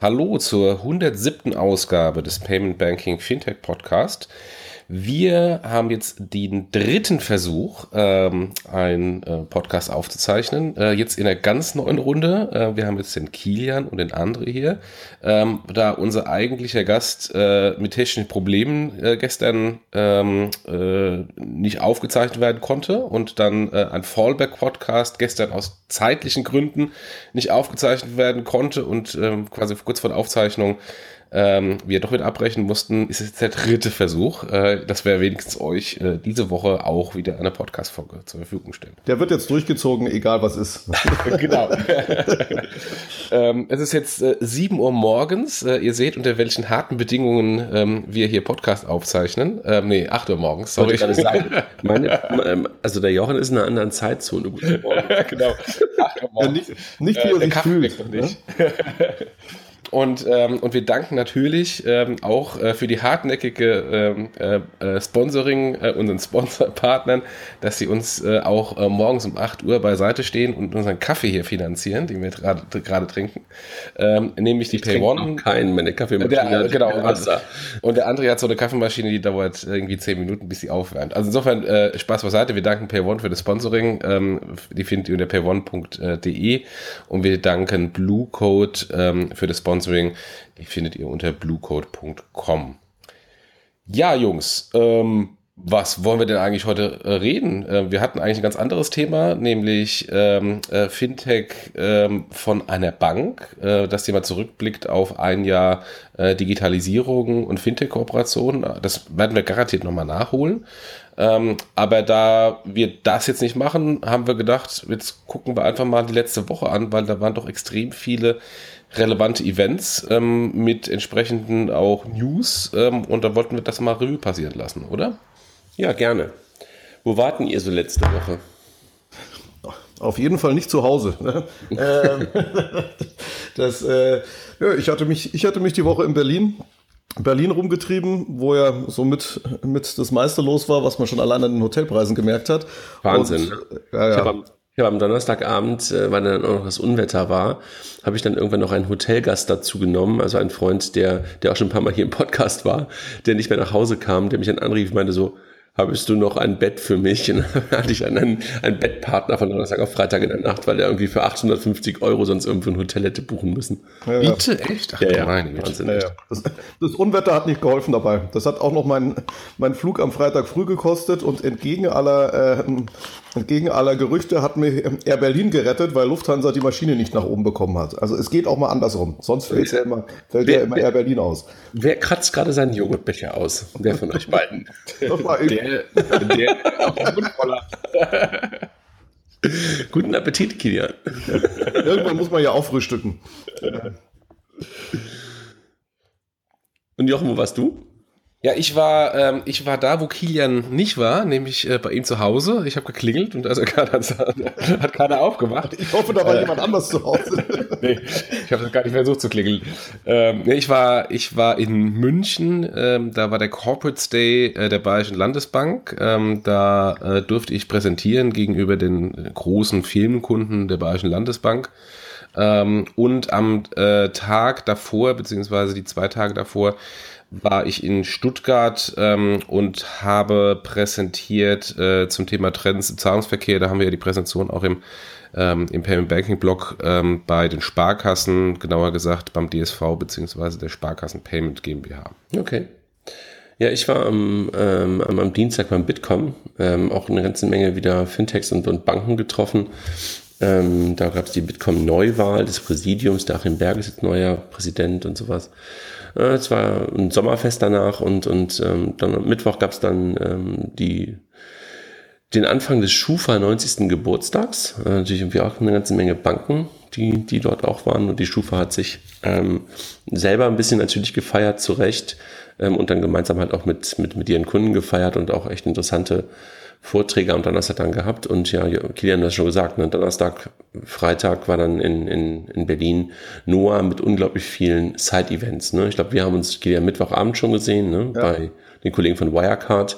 Hallo zur 107. Ausgabe des Payment Banking Fintech Podcast. Wir haben jetzt den dritten Versuch, ähm, einen äh, Podcast aufzuzeichnen. Äh, jetzt in einer ganz neuen Runde. Äh, wir haben jetzt den Kilian und den André hier. Ähm, da unser eigentlicher Gast äh, mit technischen Problemen äh, gestern ähm, äh, nicht aufgezeichnet werden konnte und dann ein Fallback-Podcast gestern aus zeitlichen Gründen nicht aufgezeichnet werden konnte und ähm, quasi kurz vor der Aufzeichnung ähm, wir doch wieder abbrechen mussten, ist jetzt der dritte Versuch, äh, dass wir wenigstens euch äh, diese Woche auch wieder eine Podcast-Folge zur Verfügung stellen. Der wird jetzt durchgezogen, egal was ist. genau. ähm, es ist jetzt äh, 7 Uhr morgens. Äh, ihr seht, unter welchen harten Bedingungen ähm, wir hier Podcast aufzeichnen. Ähm, nee, 8 Uhr morgens. Sorry. Wollte ich gerade sagen. Meine, ähm, also der Jochen ist in einer anderen Zeitzone. Guten Morgen. genau. 8 Uhr morgens. Ja, nicht, nicht wie er sich fühlt. Nicht. Und, ähm, und wir danken natürlich ähm, auch äh, für die hartnäckige ähm, äh, äh, Sponsoring äh, unseren Sponsorpartnern, dass sie uns äh, auch äh, morgens um 8 Uhr beiseite stehen und unseren Kaffee hier finanzieren, den wir gerade trinken. Ähm, nämlich die Pay One. Keinen, meine Kaffeemaschine. Der, genau. Wasser. Und der andere hat so eine Kaffeemaschine, die dauert irgendwie 10 Minuten, bis sie aufwärmt. Also insofern Spaß beiseite. Wir danken Pay One für das Sponsoring. Ähm, die findet ihr unter payone.de und wir danken Blue Code ähm, für das Sponsoring Sponsoring. Die findet ihr unter bluecode.com. Ja, Jungs, ähm, was wollen wir denn eigentlich heute äh, reden? Äh, wir hatten eigentlich ein ganz anderes Thema, nämlich ähm, äh, Fintech ähm, von einer Bank. Äh, das Thema zurückblickt auf ein Jahr äh, Digitalisierung und Fintech-Kooperation. Das werden wir garantiert nochmal nachholen. Ähm, aber da wir das jetzt nicht machen, haben wir gedacht, jetzt gucken wir einfach mal die letzte Woche an, weil da waren doch extrem viele relevante Events ähm, mit entsprechenden auch News ähm, und da wollten wir das mal Revue passieren lassen, oder? Ja, gerne. Wo warten ihr so letzte Woche? Auf jeden Fall nicht zu Hause. Ne? Ähm, das, äh, ja, ich, hatte mich, ich hatte mich die Woche in Berlin Berlin rumgetrieben, wo ja so mit, mit das meiste los war, was man schon allein an den Hotelpreisen gemerkt hat. Wahnsinn. Und, äh, ja, ja. Ich habe am Donnerstagabend, äh, weil dann auch noch das Unwetter war, habe ich dann irgendwann noch einen Hotelgast dazu genommen, also einen Freund, der, der auch schon ein paar Mal hier im Podcast war, der nicht mehr nach Hause kam, der mich dann anrief und meinte so, habest du noch ein Bett für mich? Und dann hatte ich einen, einen Bettpartner von Donnerstag auf Freitag in der Nacht, weil er irgendwie für 850 Euro sonst irgendwo ein Hotel hätte buchen müssen. Ja, ja. Bitte? Echt? Ach, ja, ja. Nein, Wahnsinn. Ja, ja. Das, das, Unwetter hat nicht geholfen dabei. Das hat auch noch meinen mein Flug am Freitag früh gekostet und entgegen aller, äh, entgegen aller Gerüchte hat mir Air Berlin gerettet, weil Lufthansa die Maschine nicht nach oben bekommen hat. Also es geht auch mal andersrum. Sonst fällt ja immer, fällt wer, ja immer Air Berlin aus. Wer kratzt gerade seinen Joghurtbecher aus? Wer von euch beiden? Der, der auf den Mund voller. Guten Appetit, Kilian. Irgendwann muss man ja auch frühstücken. Und Jochen, wo warst du? Ja, ich war, ähm, ich war da, wo Kilian nicht war, nämlich äh, bei ihm zu Hause. Ich habe geklingelt und also keiner, hat keiner aufgemacht. Ich hoffe, da war äh, jemand anders zu Hause. nee, ich habe gar nicht versucht zu klingeln. Ähm, nee, ich war, ich war in München. Ähm, da war der Corporate Day äh, der Bayerischen Landesbank. Ähm, da äh, durfte ich präsentieren gegenüber den großen Firmenkunden der Bayerischen Landesbank. Ähm, und am äh, Tag davor, beziehungsweise die zwei Tage davor, war ich in Stuttgart ähm, und habe präsentiert äh, zum Thema Trends im Zahlungsverkehr. Da haben wir ja die Präsentation auch im, ähm, im Payment Banking Blog ähm, bei den Sparkassen, genauer gesagt beim DSV bzw. der Sparkassen Payment GmbH. Okay. Ja, ich war am, ähm, am Dienstag beim Bitkom, ähm, auch eine ganze Menge wieder Fintechs und, und Banken getroffen. Ähm, da gab es die Bitkom-Neuwahl des Präsidiums. Der Achim Berg ist jetzt neuer Präsident und sowas. Äh, es war ein Sommerfest danach und, und ähm, dann am Mittwoch gab es dann ähm, die, den Anfang des Schufa 90. Geburtstags. Äh, natürlich irgendwie auch eine ganze Menge Banken, die, die dort auch waren. Und die Schufa hat sich ähm, selber ein bisschen natürlich gefeiert, zu Recht. Ähm, und dann gemeinsam halt auch mit, mit, mit ihren Kunden gefeiert und auch echt interessante Vorträge am Donnerstag dann gehabt und ja, Kilian hat das schon gesagt, ne, Donnerstag, Freitag war dann in, in, in Berlin Noah mit unglaublich vielen Side-Events. Ne? Ich glaube, wir haben uns Kilian Mittwochabend schon gesehen, ne, ja. bei den Kollegen von Wirecard.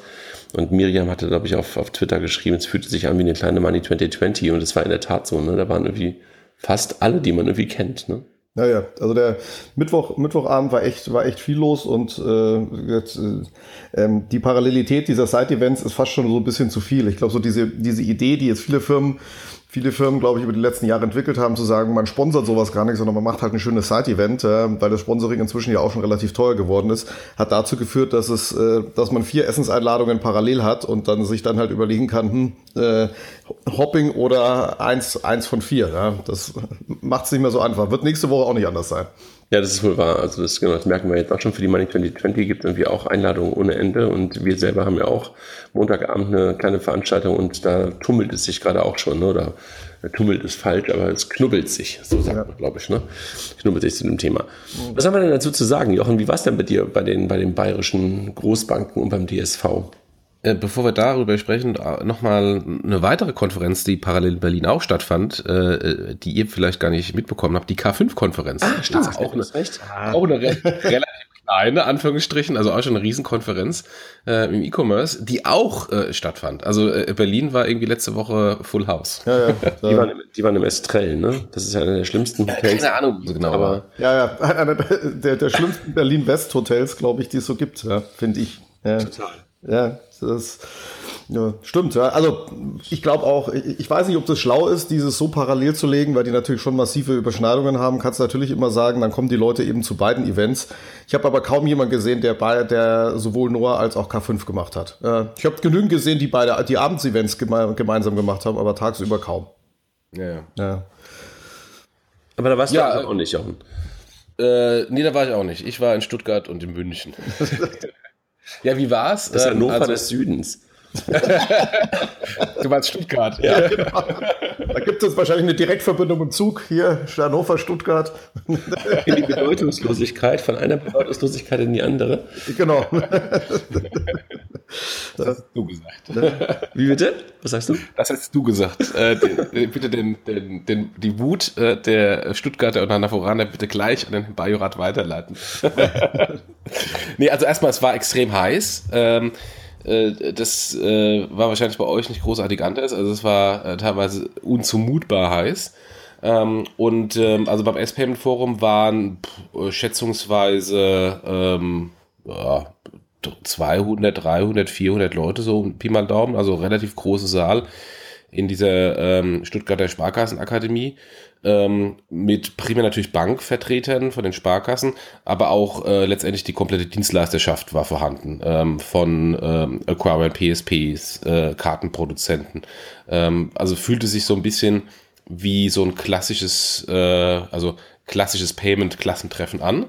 Und Miriam hatte, glaube ich, auf, auf Twitter geschrieben, es fühlte sich an wie eine kleine Money 2020 und es war in der Tat so, ne? Da waren irgendwie fast alle, die man irgendwie kennt, ne? Naja, also der Mittwoch, Mittwochabend war echt, war echt viel los und äh, jetzt, äh, ähm, die Parallelität dieser Side-Events ist fast schon so ein bisschen zu viel. Ich glaube, so diese, diese Idee, die jetzt viele Firmen viele Firmen, glaube ich, über die letzten Jahre entwickelt haben, zu sagen, man sponsert sowas gar nicht, sondern man macht halt ein schönes Side-Event, äh, weil das Sponsoring inzwischen ja auch schon relativ teuer geworden ist, hat dazu geführt, dass es, äh, dass man vier Essenseinladungen parallel hat und dann sich dann halt überlegen kann, hm, äh, Hopping oder eins, eins von vier. Ja? Das macht es nicht mehr so einfach. Wird nächste Woche auch nicht anders sein. Ja, das ist wohl wahr. Also das, genau, das merken wir jetzt auch schon für die Money 2020 gibt es irgendwie auch Einladungen ohne Ende und wir selber haben ja auch Montagabend eine kleine Veranstaltung und da tummelt es sich gerade auch schon, ne? oder tummelt ist falsch, aber es knubbelt sich, so sagt ja. man, glaube ich, ne? Knubbelt sich zu dem Thema. Was haben wir denn dazu zu sagen, Jochen? Wie war es denn bei dir bei den, bei den bayerischen Großbanken und beim DSV? Äh, bevor wir darüber sprechen, äh, nochmal eine weitere Konferenz, die parallel in Berlin auch stattfand, äh, die ihr vielleicht gar nicht mitbekommen habt, die K5-Konferenz. Ah, stimmt, auch, eine, recht. auch eine re relativ kleine, Anführungsstrichen, also auch schon eine Riesenkonferenz äh, im E-Commerce, die auch äh, stattfand. Also äh, Berlin war irgendwie letzte Woche Full House. Ja, ja. die, waren im, die waren im Estrell, ne? Das ist ja einer der schlimmsten Hotels. Keine Ahnung, so genau. Aber ja, ja, einer der, der schlimmsten Berlin-West-Hotels, glaube ich, die es so gibt, ja, finde ich. Ja. Total. Ja, das ja, stimmt. Ja. Also ich glaube auch, ich, ich, weiß nicht, ob das schlau ist, dieses so parallel zu legen, weil die natürlich schon massive Überschneidungen haben. Kannst natürlich immer sagen, dann kommen die Leute eben zu beiden Events. Ich habe aber kaum jemanden gesehen, der, bei, der sowohl Noah als auch K5 gemacht hat. Äh, ich habe genügend gesehen, die beide die Abendsevents geme gemeinsam gemacht haben, aber tagsüber kaum. Ja. ja. Aber da warst du ja, auch nicht, Jochen. Äh, nee, da war ich auch nicht. Ich war in Stuttgart und in München. Ja, wie war's? Das ist Hannover ähm, also, des Südens. du meinst Stuttgart. Ja, genau. Da gibt es wahrscheinlich eine Direktverbindung im Zug hier, Hannover, Stuttgart. In die Bedeutungslosigkeit, von einer Bedeutungslosigkeit in die andere. Genau. Das hast du gesagt. Wie bitte? Was sagst du? Das hast du gesagt. Äh, bitte den, den, den, die Wut äh, der Stuttgarter und Hannoveraner bitte gleich an den Bajorat weiterleiten. nee, also erstmal, es war extrem heiß. Ähm, äh, das äh, war wahrscheinlich bei euch nicht großartig anders. Also es war äh, teilweise unzumutbar heiß. Ähm, und ähm, also beim S-Payment Forum waren pff, schätzungsweise ähm, ja, 200, 300, 400 Leute, so Pi mal Daumen, also relativ große Saal in dieser ähm, Stuttgarter Sparkassenakademie ähm, mit primär natürlich Bankvertretern von den Sparkassen, aber auch äh, letztendlich die komplette Dienstleisterschaft war vorhanden ähm, von ähm, Acquirer PSPs, äh, Kartenproduzenten. Ähm, also fühlte sich so ein bisschen wie so ein klassisches, äh, also klassisches Payment-Klassentreffen an.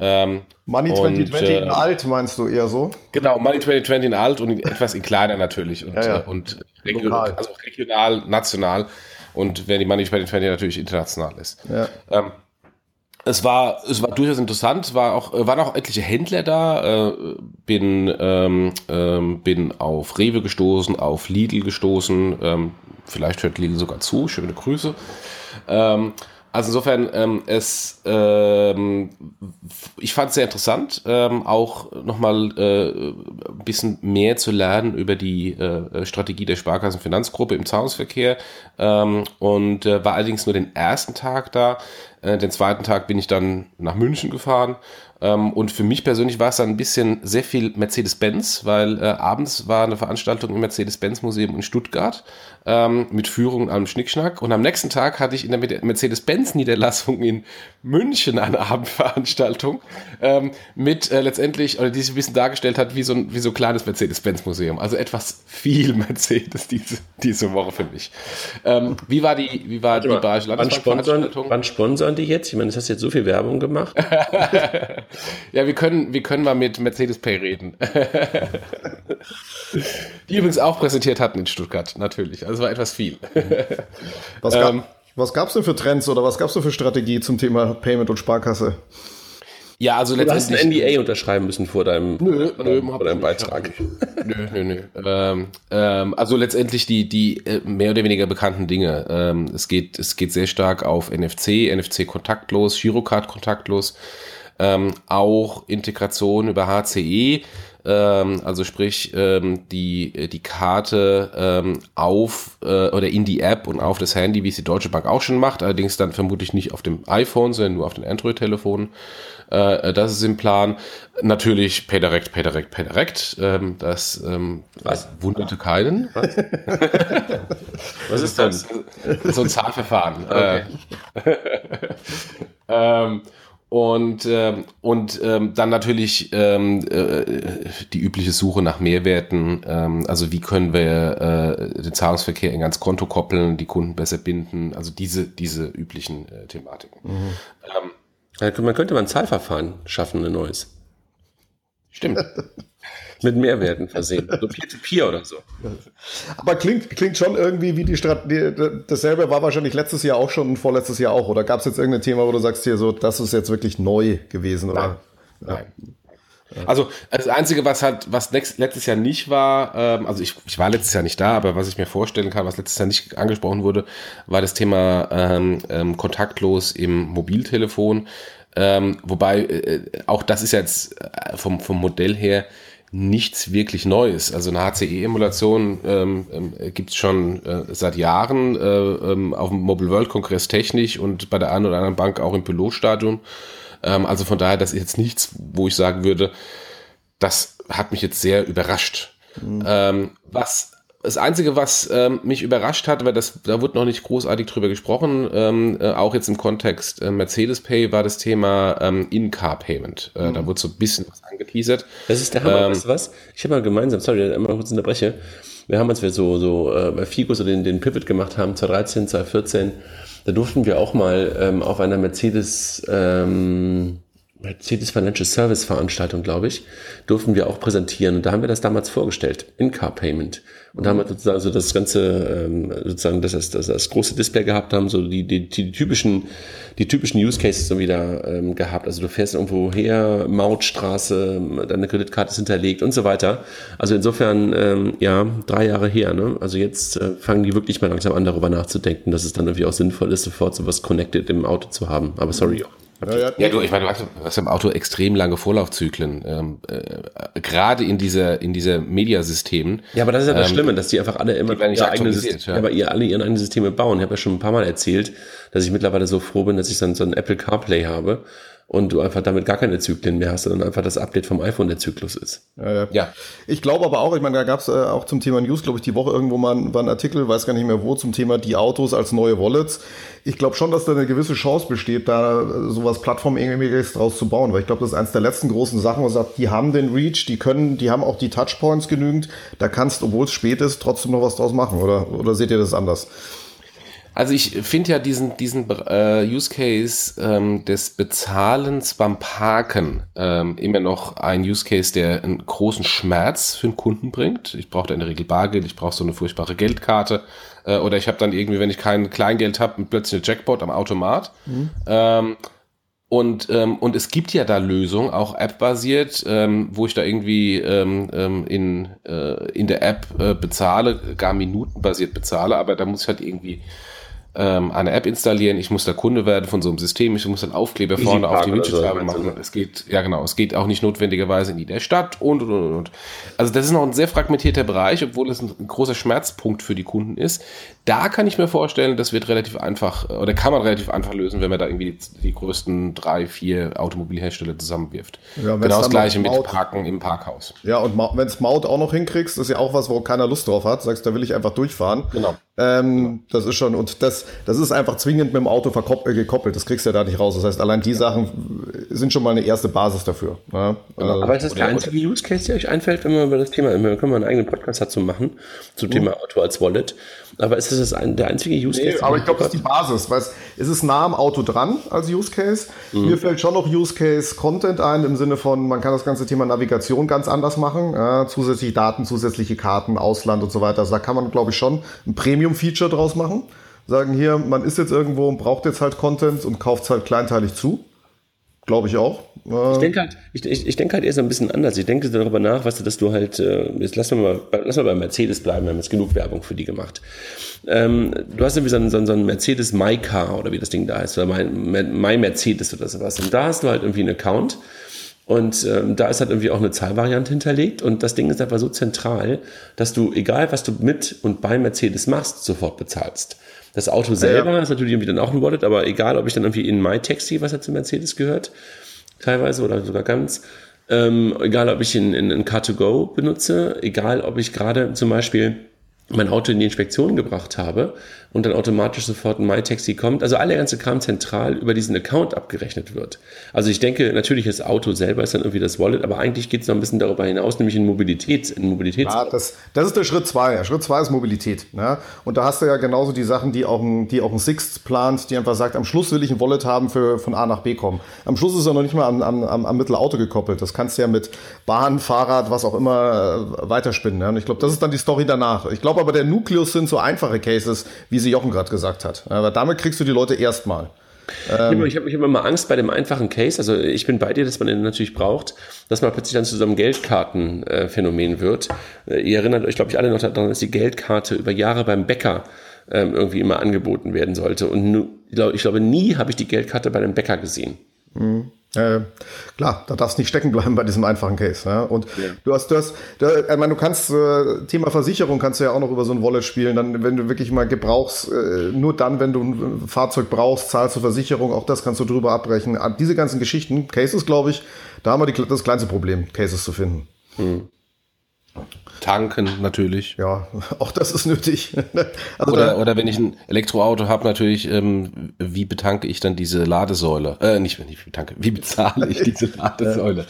Ähm, Money 2020 äh, in alt meinst du eher so? Genau, Money 2020 in alt und etwas in kleiner natürlich und, ja, ja. Äh, und regional, also regional, national und während die Money 2020 natürlich international ist. Ja. Ähm, es war, es war durchaus interessant. Es war auch, waren auch etliche Händler da. Äh, bin, ähm, ähm, bin auf Rewe gestoßen, auf Lidl gestoßen. Ähm, vielleicht hört Lidl sogar zu. Schöne Grüße. Ähm, also insofern, ähm, es, ähm, ich fand es sehr interessant, ähm, auch nochmal äh, ein bisschen mehr zu lernen über die äh, Strategie der Sparkassenfinanzgruppe im Zahlungsverkehr. Ähm, und äh, war allerdings nur den ersten Tag da. Äh, den zweiten Tag bin ich dann nach München gefahren. Ähm, und für mich persönlich war es dann ein bisschen sehr viel Mercedes-Benz, weil äh, abends war eine Veranstaltung im Mercedes-Benz-Museum in Stuttgart ähm, mit Führung und allem Schnickschnack. Und am nächsten Tag hatte ich in der Mercedes-Benz-Niederlassung in München eine Abendveranstaltung ähm, mit äh, letztendlich, oder die sich ein bisschen dargestellt hat wie so ein, wie so ein kleines Mercedes-Benz-Museum. Also etwas viel Mercedes diese, diese Woche für mich. Ähm, wie war die, wie war die Bayerische Landesveranstaltung? Wann sponsern die jetzt? Ich meine, das hast jetzt so viel Werbung gemacht. ja, wir können, wir können mal mit Mercedes Pay reden. Die übrigens auch präsentiert hatten in Stuttgart, natürlich. Also es war etwas viel. Was, gab, ähm, was denn für Trends oder was gab es denn für Strategie zum Thema Payment und Sparkasse? Ja, also du hast ein NDA unterschreiben müssen vor deinem, nö, nö, vor deinem Beitrag. Nö, nö, nö. Ähm, ähm, also letztendlich die, die äh, mehr oder weniger bekannten Dinge. Ähm, es, geht, es geht sehr stark auf NFC, NFC kontaktlos, Girocard kontaktlos. ähm, auch Integration über HCE, ähm, also sprich ähm, die, die Karte ähm, auf äh, oder in die App und auf das Handy, wie es die Deutsche Bank auch schon macht, allerdings dann vermutlich nicht auf dem iPhone, sondern nur auf den Android-Telefonen. Äh, das ist im Plan. Natürlich PayDirect, PayDirect, PayDirect. Ähm, das ähm, Was? wunderte keinen. Was, Was ist das? So ein Zahlverfahren. Okay. Äh, ähm, und, ähm, und ähm, dann natürlich ähm, äh, die übliche Suche nach Mehrwerten. Ähm, also wie können wir äh, den Zahlungsverkehr in ganz Konto koppeln, die Kunden besser binden. Also diese, diese üblichen äh, Thematiken. Mhm. Ähm, man könnte mal ein Zahlverfahren schaffen, ein neues. Stimmt. Mit Mehrwerten versehen. So Peer-to-Peer oder so. Aber klingt, klingt schon irgendwie wie die Strategie. Dasselbe war wahrscheinlich letztes Jahr auch schon und vorletztes Jahr auch. Oder gab es jetzt irgendein Thema, wo du sagst hier so, das ist jetzt wirklich neu gewesen? Oder? Nein. Nein. Also das Einzige, was halt, was letztes Jahr nicht war, ähm, also ich, ich war letztes Jahr nicht da, aber was ich mir vorstellen kann, was letztes Jahr nicht angesprochen wurde, war das Thema ähm, ähm, kontaktlos im Mobiltelefon. Ähm, wobei äh, auch das ist jetzt äh, vom, vom Modell her nichts wirklich Neues. Also eine HCE-Emulation ähm, äh, gibt es schon äh, seit Jahren äh, ähm, auf dem Mobile World Kongress technisch und bei der einen oder anderen Bank auch im Pilotstadium. Ähm, also von daher, das ist jetzt nichts, wo ich sagen würde, das hat mich jetzt sehr überrascht. Mhm. Ähm, was das Einzige, was ähm, mich überrascht hat, weil das, da wurde noch nicht großartig drüber gesprochen, ähm, äh, auch jetzt im Kontext äh, Mercedes Pay, war das Thema ähm, In-Car-Payment. Äh, mhm. Da wurde so ein bisschen was angeteasert. Das ist der Hammer, ähm, weißt du was? Ich habe mal gemeinsam, sorry, mal kurz unterbreche. Wir haben, als wir so, so äh, bei Figo so den, den Pivot gemacht haben, 2013, 2014, da durften wir auch mal ähm, auf einer Mercedes, ähm, Mercedes Financial Service Veranstaltung, glaube ich, durften wir auch präsentieren. Und da haben wir das damals vorgestellt, In-Car Payment. Und da haben wir sozusagen so das ganze, ähm, sozusagen das, das, das, das große Display gehabt haben, so die, die, die typischen, die typischen Use Cases so wieder ähm, gehabt. Also du fährst irgendwo her, Mautstraße, deine Kreditkarte ist hinterlegt und so weiter. Also insofern, ähm, ja, drei Jahre her. Ne? Also jetzt äh, fangen die wirklich mal langsam an, darüber nachzudenken, dass es dann irgendwie auch sinnvoll ist, sofort so was connected im Auto zu haben. Aber sorry. Ja, ja, du, ich meine, du hast, im Auto extrem lange Vorlaufzyklen, ähm, äh, gerade in dieser in dieser Mediasystemen. Ja, aber das ist ja das ähm, Schlimme, dass die einfach alle immer ihre eigene Systeme, ja. aber ihr alle ihren eigenen Systeme bauen. Ich habe ja schon ein paar Mal erzählt, dass ich mittlerweile so froh bin, dass ich dann so ein Apple CarPlay habe und du einfach damit gar keine Zyklen mehr hast, sondern einfach das Update vom iPhone der Zyklus ist. Ja, ja. Ich glaube aber auch, ich meine, da gab es äh, auch zum Thema News, glaube ich, die Woche irgendwo mal einen, einen Artikel, weiß gar nicht mehr wo, zum Thema die Autos als neue Wallets. Ich glaube schon, dass da eine gewisse Chance besteht, da äh, sowas Plattformähnliches draus zu bauen, weil ich glaube, das ist eins der letzten großen Sachen, wo man sagt, die haben den Reach, die können, die haben auch die Touchpoints genügend, da kannst, obwohl es spät ist, trotzdem noch was draus machen, oder, oder seht ihr das anders? Also ich finde ja diesen, diesen äh, Use Case ähm, des Bezahlens beim Parken ähm, immer noch ein Use Case, der einen großen Schmerz für den Kunden bringt. Ich brauche da in der Regel Bargeld, ich brauche so eine furchtbare Geldkarte äh, oder ich habe dann irgendwie, wenn ich kein Kleingeld habe, plötzlich eine Jackpot am Automat. Mhm. Ähm, und, ähm, und es gibt ja da Lösungen, auch App-basiert, ähm, wo ich da irgendwie ähm, ähm in, äh, in der App äh, bezahle, gar minutenbasiert bezahle, aber da muss ich halt irgendwie ähm, eine App installieren, ich muss da Kunde werden von so einem System, ich muss dann Aufkleber Easy vorne auf die Widgetscheibe so, machen. Es geht, ja genau, es geht auch nicht notwendigerweise in der Stadt und, und, und, und. Also das ist noch ein sehr fragmentierter Bereich, obwohl es ein, ein großer Schmerzpunkt für die Kunden ist. Da kann ich mir vorstellen, das wird relativ einfach, oder kann man relativ einfach lösen, wenn man da irgendwie die, die größten drei, vier Automobilhersteller zusammenwirft. Ja, genau das gleiche mit Parken im Parkhaus. Ja, und wenn es Maut auch noch hinkriegst, ist ja auch was, wo keiner Lust drauf hat, sagst, da will ich einfach durchfahren. Genau. Ähm, das ist schon, und das, das ist einfach zwingend mit dem Auto äh, gekoppelt. Das kriegst du ja da nicht raus. Das heißt, allein die Sachen sind schon mal eine erste Basis dafür. Ne? Genau. Aber ist das der einzige Use Case, der euch einfällt, wenn man über das Thema, wenn wir einen eigenen Podcast dazu machen, zum mhm. Thema Auto als Wallet? Aber ist das ein, der einzige Use Case? Nee, aber ich glaube, das ist die Basis, weil es ist nah am Auto dran als Use Case. Mhm. Mir fällt schon noch Use Case Content ein im Sinne von, man kann das ganze Thema Navigation ganz anders machen. Ja, zusätzliche Daten, zusätzliche Karten, Ausland und so weiter. Also da kann man, glaube ich, schon ein Premium-Feature draus machen. Sagen hier, man ist jetzt irgendwo und braucht jetzt halt Content und kauft es halt kleinteilig zu. Glaube ich auch. Ich denke halt, ich, ich, ich denke halt eher so ein bisschen anders. Ich denke darüber nach, weißt du, dass du halt, äh, jetzt lass mal, lass mal bei Mercedes bleiben, wir haben jetzt genug Werbung für die gemacht. Ähm, du hast irgendwie so einen, so einen Mercedes My Car oder wie das Ding da heißt, oder My, My Mercedes oder sowas. Und da hast du halt irgendwie einen Account und ähm, da ist halt irgendwie auch eine Zahlvariante hinterlegt und das Ding ist einfach so zentral, dass du, egal was du mit und bei Mercedes machst, sofort bezahlst. Das Auto selber ja. ist natürlich irgendwie dann auch ein Wallet, aber egal, ob ich dann irgendwie in MyTaxi, was ja zu Mercedes gehört, teilweise oder sogar ganz, ähm, egal ob ich in, in, in Car2Go benutze, egal ob ich gerade zum Beispiel mein Auto in die Inspektion gebracht habe und dann automatisch sofort ein MyTaxi kommt. Also alle ganze Kram zentral über diesen Account abgerechnet wird. Also ich denke, natürlich das Auto selber ist dann irgendwie das Wallet, aber eigentlich geht es noch ein bisschen darüber hinaus, nämlich in Mobilität. In Mobilitäts ja, das, das ist der Schritt zwei. Schritt zwei ist Mobilität. Ne? Und da hast du ja genauso die Sachen, die auch ein, die auch ein Sixt plant, die einfach sagt, am Schluss will ich ein Wallet haben für von A nach B kommen. Am Schluss ist er noch nicht mal am, am, am Mittelauto gekoppelt. Das kannst du ja mit Bahn, Fahrrad, was auch immer äh, weiterspinnen. Ne? Und ich glaube, das ist dann die Story danach. Ich glaube aber, der Nukleus sind so einfache Cases, wie sie Jochen gerade gesagt hat. Aber damit kriegst du die Leute erstmal. Ähm, ich habe hab immer Angst bei dem einfachen Case. Also ich bin bei dir, dass man den natürlich braucht, dass man plötzlich dann zu so einem Geldkartenphänomen wird. Äh, ihr erinnert euch, glaube ich, alle noch daran, dass die Geldkarte über Jahre beim Bäcker ähm, irgendwie immer angeboten werden sollte. Und nu, ich glaube, nie habe ich die Geldkarte bei einem Bäcker gesehen. Mhm. Äh, klar, da darfst du nicht stecken bleiben bei diesem einfachen Case. Ja? Und ja. du hast, du hast, du, ich meine, du kannst äh, Thema Versicherung kannst du ja auch noch über so ein Wallet spielen. Dann, wenn du wirklich mal gebrauchst, äh, nur dann, wenn du ein Fahrzeug brauchst, zahlst du Versicherung. Auch das kannst du drüber abbrechen. Diese ganzen Geschichten, Cases, glaube ich, da haben wir die, das kleinste Problem, Cases zu finden. Hm. Tanken natürlich. Ja, auch das ist nötig. also oder, oder wenn ich ein Elektroauto habe, natürlich, ähm, wie betanke ich dann diese Ladesäule? Äh, nicht, wenn ich betanke, wie bezahle ich diese Ladesäule?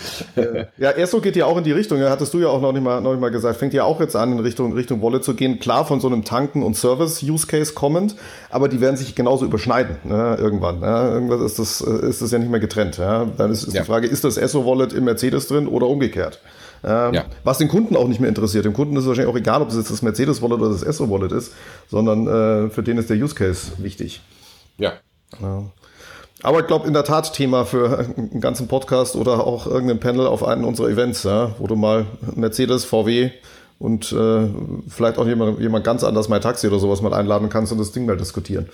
ja, Erso geht ja auch in die Richtung, ja, hattest du ja auch noch nicht, mal, noch nicht mal gesagt, fängt ja auch jetzt an, in Richtung, Richtung Wolle zu gehen. Klar, von so einem Tanken- und Service-Use-Case kommend, aber die werden sich genauso überschneiden, ne, irgendwann. Ne? Irgendwas ist das, ist das ja nicht mehr getrennt. Ja? Dann ist, ist ja. die Frage, ist das Esso-Wallet im Mercedes drin oder umgekehrt? Ähm, ja. Was den Kunden auch nicht mehr interessiert. Dem Kunden ist es wahrscheinlich auch egal, ob es jetzt das Mercedes-Wallet oder das Esso-Wallet ist, sondern äh, für den ist der Use Case wichtig. Ja. ja. Aber ich glaube, in der Tat Thema für einen ganzen Podcast oder auch irgendein Panel auf einen unserer Events, ja, wo du mal Mercedes, VW und äh, vielleicht auch jemand, jemand ganz anders, mein Taxi oder sowas mal einladen kannst und das Ding mal diskutieren.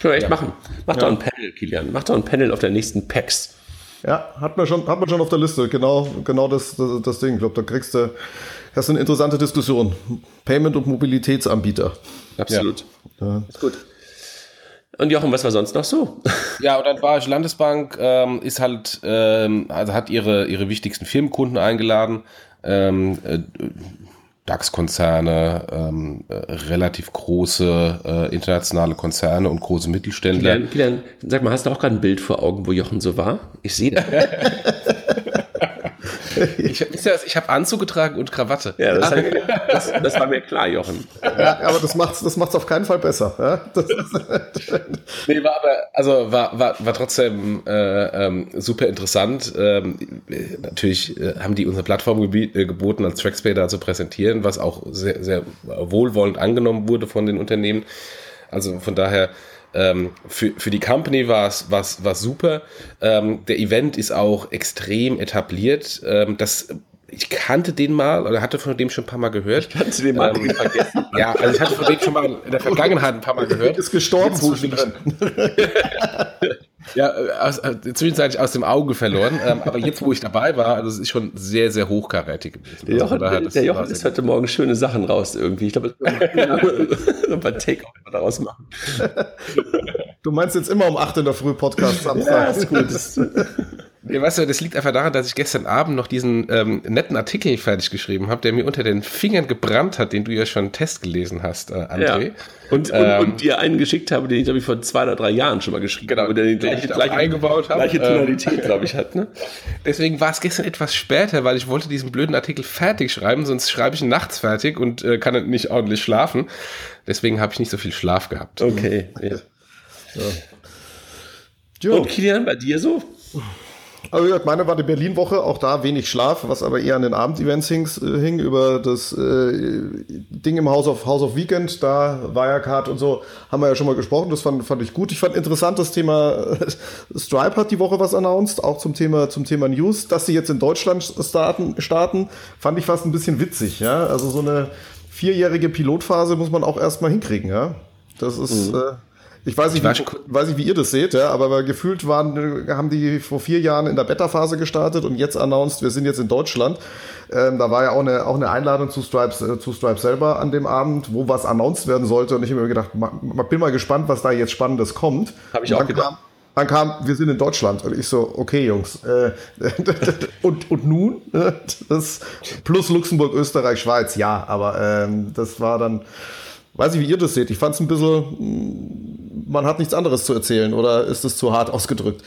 Können wir echt ja. machen. Mach ja. doch ein Panel, Kilian. Mach doch ein Panel auf der nächsten PAX. Ja, hat man schon, hat man schon auf der Liste. Genau, genau das, das, das Ding. Ich glaube, da kriegst du, hast du eine interessante Diskussion. Payment und Mobilitätsanbieter. Absolut. Ja. Ist gut. Und Jochen, was war sonst noch so? Ja, und dann war ich Landesbank, ähm, ist halt, ähm, also hat ihre, ihre wichtigsten Firmenkunden eingeladen. Ähm, äh, DAX-Konzerne, ähm, äh, relativ große äh, internationale Konzerne und große Mittelständler. Kilian, Kilian, sag mal, hast du auch gerade ein Bild vor Augen, wo Jochen so war? Ich sehe das. ich, ich habe Anzug getragen und Krawatte. Ja, das, das, das, war mir klar, Jochen. Ja, aber das macht's, das macht's auf keinen Fall besser. Ja? nee, war aber, also war, war, war trotzdem äh, ähm, super interessant. Ähm, natürlich äh, haben die unsere Plattform äh, geboten, als Traxpay da zu präsentieren, was auch sehr, sehr wohlwollend angenommen wurde von den Unternehmen. Also von daher ähm, für, für die Company war es was super. Ähm, der Event ist auch extrem etabliert. Ähm, das ich kannte den mal oder hatte von dem schon ein paar Mal gehört. Ich kannte den mal ähm, vergessen. Ja, also ich hatte von dem schon mal in der Vergangenheit ein paar Mal gehört. Ist gestorben zwischendrin. ja, aus, äh, zwischenzeitlich aus dem Auge verloren. Ähm, aber jetzt, wo ich dabei war, also es ist schon sehr, sehr hochkarätig gewesen. Der Jochen, also, der Jochen ist heute Morgen schöne Sachen raus irgendwie. Ich glaube, ein paar Take-Off daraus machen. Du meinst jetzt immer um 8 in der Früh Podcast Samstag. Ja, ist gut. Weißt du, das liegt einfach daran, dass ich gestern Abend noch diesen ähm, netten Artikel fertig geschrieben habe, der mir unter den Fingern gebrannt hat, den du ja schon Test gelesen hast, äh, André. Ja. Und, ähm, und, und, dir einen geschickt habe, den ich, glaube ich, vor zwei oder drei Jahren schon mal geschrieben genau, habe, der die gleiche, gleiche, eingebaut habe. Gleiche Tonalität, glaube ich, hat. Ne? Deswegen war es gestern etwas später, weil ich wollte diesen blöden Artikel fertig schreiben, sonst schreibe ich ihn nachts fertig und äh, kann nicht ordentlich schlafen. Deswegen habe ich nicht so viel Schlaf gehabt. Okay. Ja. So. Und Kilian, bei dir so? Wie gesagt, meine war die Berlin-Woche, auch da wenig Schlaf, was aber eher an den Abendevents hing, äh, hing über das äh, Ding im House of, House of Weekend, da Wirecard und so, haben wir ja schon mal gesprochen, das fand, fand ich gut. Ich fand interessant das Thema, Stripe hat die Woche was announced, auch zum Thema, zum Thema News, dass sie jetzt in Deutschland starten, starten, fand ich fast ein bisschen witzig, ja, also so eine vierjährige Pilotphase muss man auch erstmal hinkriegen, ja. Das ist, mhm. äh, ich weiß nicht, ich wie, weiß nicht, wie ihr das seht, ja, aber gefühlt waren, haben die vor vier Jahren in der Beta-Phase gestartet und jetzt announced, wir sind jetzt in Deutschland. Ähm, da war ja auch eine, auch eine Einladung zu Stripes, äh, zu Stripes selber an dem Abend, wo was announced werden sollte. Und ich habe mir gedacht, ma, bin mal gespannt, was da jetzt Spannendes kommt. Habe ich auch gedacht. Kam, dann kam, wir sind in Deutschland. Und ich so, okay, Jungs. Äh, und, und nun? Das plus Luxemburg, Österreich, Schweiz, ja. Aber ähm, das war dann, weiß ich, wie ihr das seht. Ich fand es ein bisschen man hat nichts anderes zu erzählen oder ist es zu hart ausgedrückt?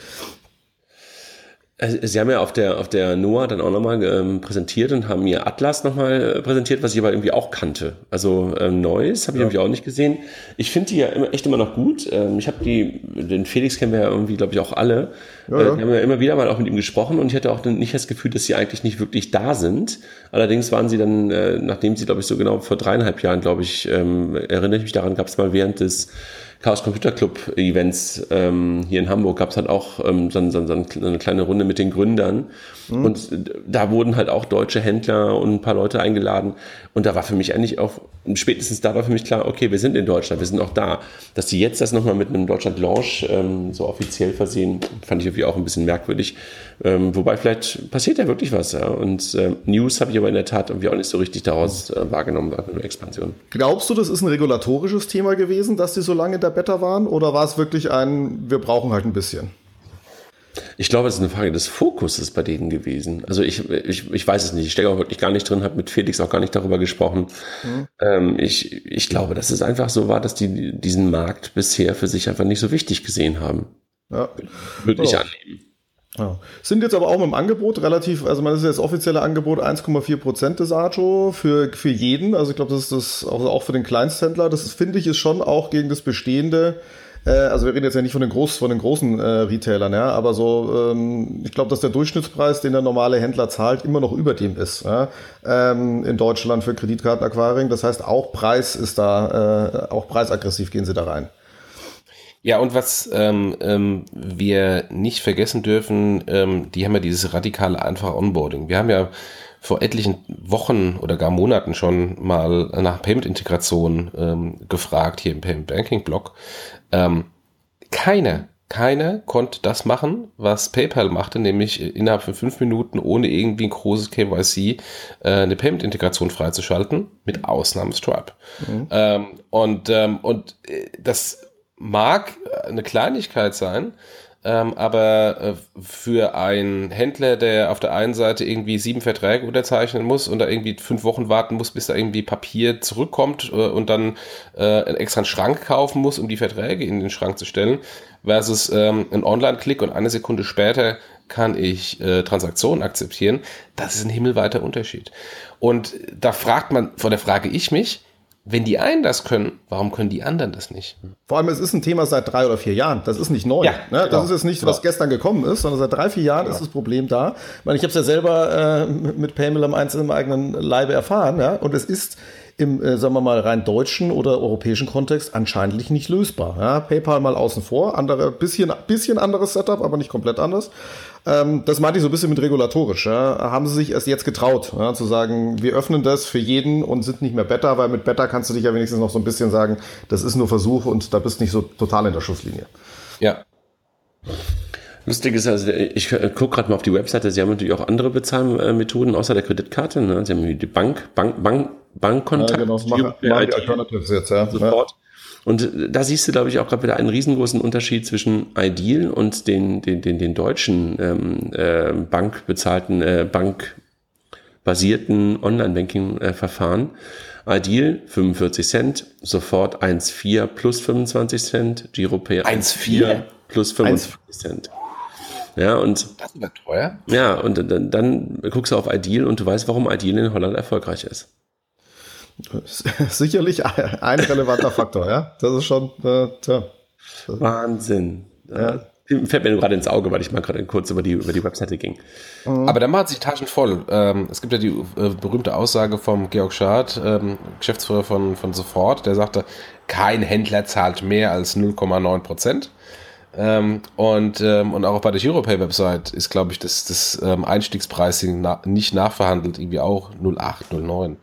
Äh, sie haben ja auf der, auf der NOAA dann auch nochmal ähm, präsentiert und haben mir Atlas nochmal äh, präsentiert, was ich aber irgendwie auch kannte. Also ähm, Neues habe ich ja. irgendwie auch nicht gesehen. Ich finde die ja immer, echt immer noch gut. Ähm, ich habe die, den Felix kennen wir ja irgendwie, glaube ich, auch alle. Ja, äh, wir haben ja immer wieder mal auch mit ihm gesprochen und ich hatte auch nicht das Gefühl, dass sie eigentlich nicht wirklich da sind. Allerdings waren sie dann, äh, nachdem sie, glaube ich, so genau vor dreieinhalb Jahren, glaube ich, ähm, erinnere ich mich daran, gab es mal während des Chaos Computer Club Events ähm, hier in Hamburg gab es halt auch ähm, so, so, so eine kleine Runde mit den Gründern. Mhm. Und da wurden halt auch deutsche Händler und ein paar Leute eingeladen. Und da war für mich eigentlich auch, spätestens da war für mich klar, okay, wir sind in Deutschland, wir sind auch da. Dass die jetzt das nochmal mit einem Deutschland-Launch ähm, so offiziell versehen, fand ich irgendwie auch ein bisschen merkwürdig. Ähm, wobei vielleicht passiert ja wirklich was. Ja. Und äh, News habe ich aber in der Tat irgendwie auch nicht so richtig daraus äh, wahrgenommen, eine Expansion. Glaubst du, das ist ein regulatorisches Thema gewesen, dass die so lange in der Beta waren? Oder war es wirklich ein, wir brauchen halt ein bisschen? Ich glaube, es ist eine Frage des Fokuses bei denen gewesen. Also ich, ich, ich weiß es nicht. Ich stecke auch wirklich gar nicht drin, habe mit Felix auch gar nicht darüber gesprochen. Mhm. Ähm, ich, ich glaube, dass es einfach so war, dass die diesen Markt bisher für sich einfach nicht so wichtig gesehen haben. Ja. Würde ich annehmen. Ja. Sind jetzt aber auch dem Angebot relativ, also man ist jetzt offizielle Angebot 1,4 Prozent des Ajo für, für jeden. Also ich glaube, das ist das auch, auch für den Kleinsthändler. Das finde ich ist schon auch gegen das bestehende äh, also wir reden jetzt ja nicht von den, Groß, von den großen äh, Retailern, ja, aber so, ähm, ich glaube, dass der Durchschnittspreis, den der normale Händler zahlt, immer noch über dem ist. Ja? Ähm, in Deutschland für Kreditkartenacquiring. Das heißt, auch Preis ist da, äh, auch preisaggressiv gehen sie da rein. Ja, und was ähm, ähm, wir nicht vergessen dürfen, ähm, die haben ja dieses radikale einfache Onboarding. Wir haben ja vor etlichen Wochen oder gar Monaten schon mal nach Payment-Integration ähm, gefragt hier im Payment Banking Blog. Ähm, keine, keine konnte das machen, was PayPal machte, nämlich innerhalb von fünf Minuten ohne irgendwie ein großes KYC äh, eine Payment-Integration freizuschalten, mit Ausnahme Stripe. Mhm. Ähm, und, ähm, und äh, das mag eine Kleinigkeit sein, ähm, aber äh, für einen Händler, der auf der einen Seite irgendwie sieben Verträge unterzeichnen muss und da irgendwie fünf Wochen warten muss, bis da irgendwie Papier zurückkommt äh, und dann äh, einen extra Schrank kaufen muss, um die Verträge in den Schrank zu stellen, versus ähm, ein Online-Klick und eine Sekunde später kann ich äh, Transaktionen akzeptieren, das ist ein himmelweiter Unterschied. Und da fragt man, vor der frage ich mich, wenn die einen das können, warum können die anderen das nicht? Vor allem, es ist ein Thema seit drei oder vier Jahren. Das ist nicht neu. Ja, ne? Das genau. ist jetzt nicht, was genau. gestern gekommen ist, sondern seit drei, vier Jahren genau. ist das Problem da. Ich meine, ich habe es ja selber äh, mit Einzelnen im eigenen Leibe erfahren. Ja? Und es ist im, äh, sagen wir mal, rein deutschen oder europäischen Kontext anscheinend nicht lösbar. Ja? PayPal mal außen vor, andere, bisschen, bisschen anderes Setup, aber nicht komplett anders. Ähm, das meinte ich so ein bisschen mit regulatorisch. Ja? Haben sie sich erst jetzt getraut, ja? zu sagen, wir öffnen das für jeden und sind nicht mehr Better, weil mit Better kannst du dich ja wenigstens noch so ein bisschen sagen, das ist nur Versuch und da bist nicht so total in der Schusslinie. Ja. Lustig ist, also ich gucke gerade mal auf die Webseite, sie haben natürlich auch andere Bezahlmethoden außer der Kreditkarte. Ne? Sie haben die Bank, Bank, Bank, Bankkontakt. Ja, genau, das machen, die Alternatives jetzt, ja. Sofort. Und da siehst du, glaube ich, auch gerade wieder einen riesengroßen Unterschied zwischen Ideal und den, den, den, den deutschen ähm, äh, bankbezahlten, äh, bankbasierten Online-Banking-Verfahren. Ideal 45 Cent, sofort 1,4 plus 25 Cent, GiroPay 1,4 plus 25 Cent. Ja, und. Das ist teuer. Ja, und dann, dann guckst du auf Ideal und du weißt, warum Ideal in Holland erfolgreich ist. Sicherlich ein relevanter Faktor, ja. Das ist schon, äh, tja. Wahnsinn. Ja. Fällt mir gerade ins Auge, weil ich mal gerade kurz über die, über die Webseite ging. Aber der macht sich Taschen voll. Ähm, es gibt ja die äh, berühmte Aussage vom Georg Schad, ähm, Geschäftsführer von, von Sofort, der sagte, kein Händler zahlt mehr als 0,9 Prozent. Ähm, und, ähm, und auch bei der Giropay-Website ist, glaube ich, das, das ähm, Einstiegspricing na, nicht nachverhandelt, irgendwie auch 0,8, 0,9.